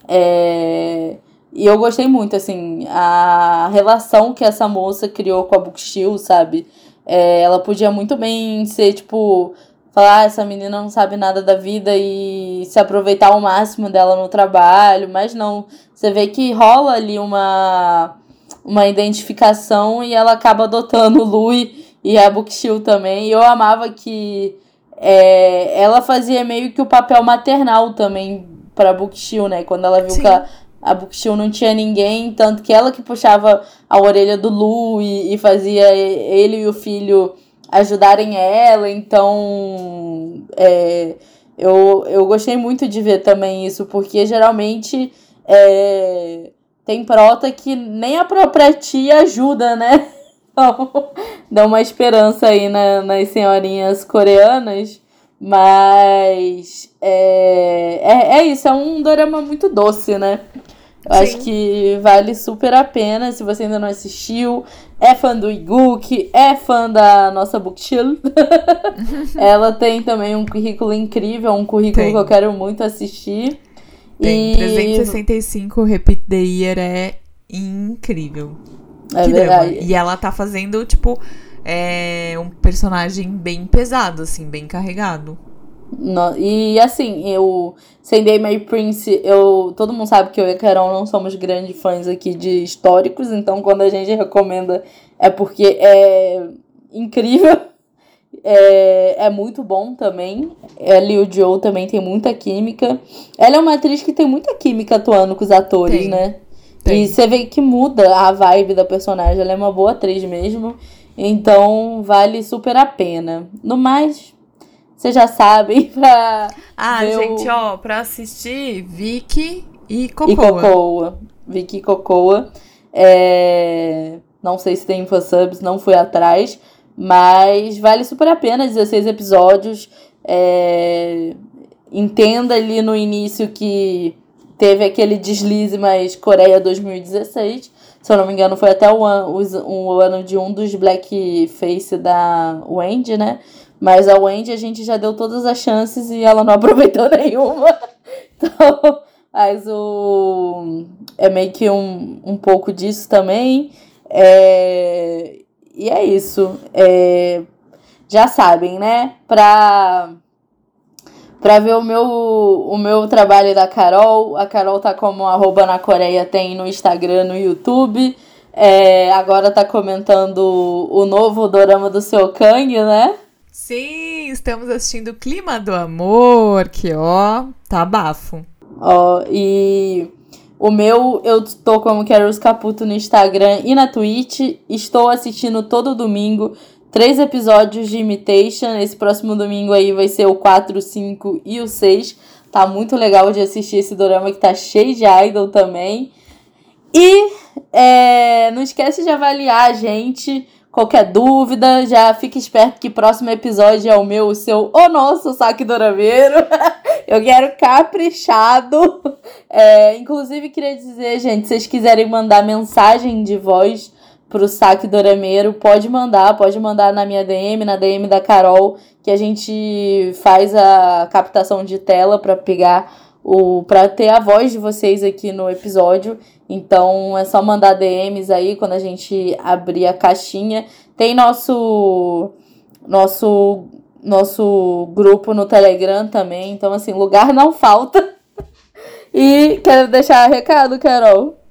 É, e eu gostei muito, assim, a relação que essa moça criou com a Bookshill, sabe? É, ela podia muito bem ser, tipo, falar, ah, essa menina não sabe nada da vida e se aproveitar ao máximo dela no trabalho, mas não. Você vê que rola ali uma uma identificação e ela acaba adotando o Lui e a Bookshill também. E eu amava que é, ela fazia meio que o papel maternal também pra Bookshill, né? Quando ela viu Sim. que a, a Bookshill não tinha ninguém, tanto que ela que puxava a orelha do Lu e, e fazia ele e o filho ajudarem ela, então é, eu, eu gostei muito de ver também isso, porque geralmente é, tem prota que nem a própria tia ajuda, né? Então, dá uma esperança aí na, nas senhorinhas coreanas. Mas é, é, é isso, é um dorama muito doce, né? Eu Sim. acho que vale super a pena se você ainda não assistiu. É fã do Iguk, é fã da nossa Bookchill. Ela tem também um currículo incrível, um currículo tem. que eu quero muito assistir. Tem e... 365 Repeat the Year é incrível. É que verdade. Drama. E ela tá fazendo, tipo, é um personagem bem pesado, assim, bem carregado. No, e assim, eu. Sendei May Prince, eu. Todo mundo sabe que eu e a Carol não somos grandes fãs aqui de históricos, então quando a gente recomenda é porque é incrível. É, é muito bom também. Ela e o Joe também tem muita química. Ela é uma atriz que tem muita química atuando com os atores, tem. né? Tem. E você vê que muda a vibe da personagem. Ela é uma boa atriz mesmo. Então vale super a pena. No mais, vocês já sabem pra. Ah, gente, o... ó, pra assistir, Vicky e Cocoa. E Cocoa. Vicky e Cocoa. É... Não sei se tem subs, não fui atrás. Mas vale super a pena, 16 episódios. É... Entenda ali no início que teve aquele deslize mais Coreia 2016. Se eu não me engano, foi até o, an o, o ano de um dos blackface da Wendy, né? Mas a Wendy a gente já deu todas as chances e ela não aproveitou nenhuma. Então, mas o. É meio que um, um pouco disso também. É, e é isso. É, já sabem, né? Pra Pra ver o meu, o meu trabalho da Carol, a Carol tá como arroba na Coreia, tem no Instagram, no YouTube. É, agora tá comentando o novo dorama do seu Kang, né? Sim, estamos assistindo Clima do Amor, que ó, tá bafo. Ó, e o meu, eu tô como Carol Caputo no Instagram e na Twitch. Estou assistindo todo domingo três episódios de Imitation. Esse próximo domingo aí vai ser o 4, o 5 e o 6. Tá muito legal de assistir esse dorama que tá cheio de idol também. E é, não esquece de avaliar a gente. Qualquer dúvida, já fique esperto que próximo episódio é o meu, o seu, o nosso saque dorameiro. Eu quero caprichado. É, inclusive, queria dizer, gente, se vocês quiserem mandar mensagem de voz pro saque dorameiro, pode mandar, pode mandar na minha DM, na DM da Carol, que a gente faz a captação de tela para pegar o para ter a voz de vocês aqui no episódio. Então é só mandar DMs aí quando a gente abrir a caixinha. Tem nosso nosso nosso grupo no Telegram também, então assim, lugar não falta. e quero deixar recado, Carol.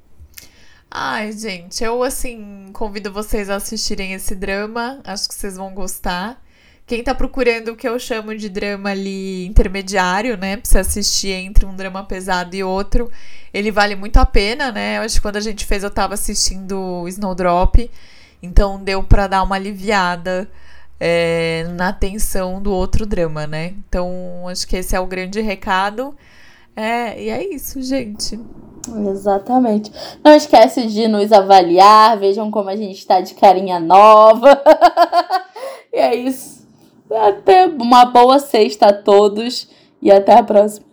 Ai, gente, eu assim convido vocês a assistirem esse drama. Acho que vocês vão gostar. Quem tá procurando o que eu chamo de drama ali intermediário, né? Pra você assistir entre um drama pesado e outro, ele vale muito a pena, né? Eu acho que quando a gente fez, eu tava assistindo Snowdrop, então deu pra dar uma aliviada é, na tensão do outro drama, né? Então, acho que esse é o grande recado. É, e é isso, gente. Exatamente. Não esquece de nos avaliar, vejam como a gente está de carinha nova. e é isso. Até uma boa sexta a todos e até a próxima.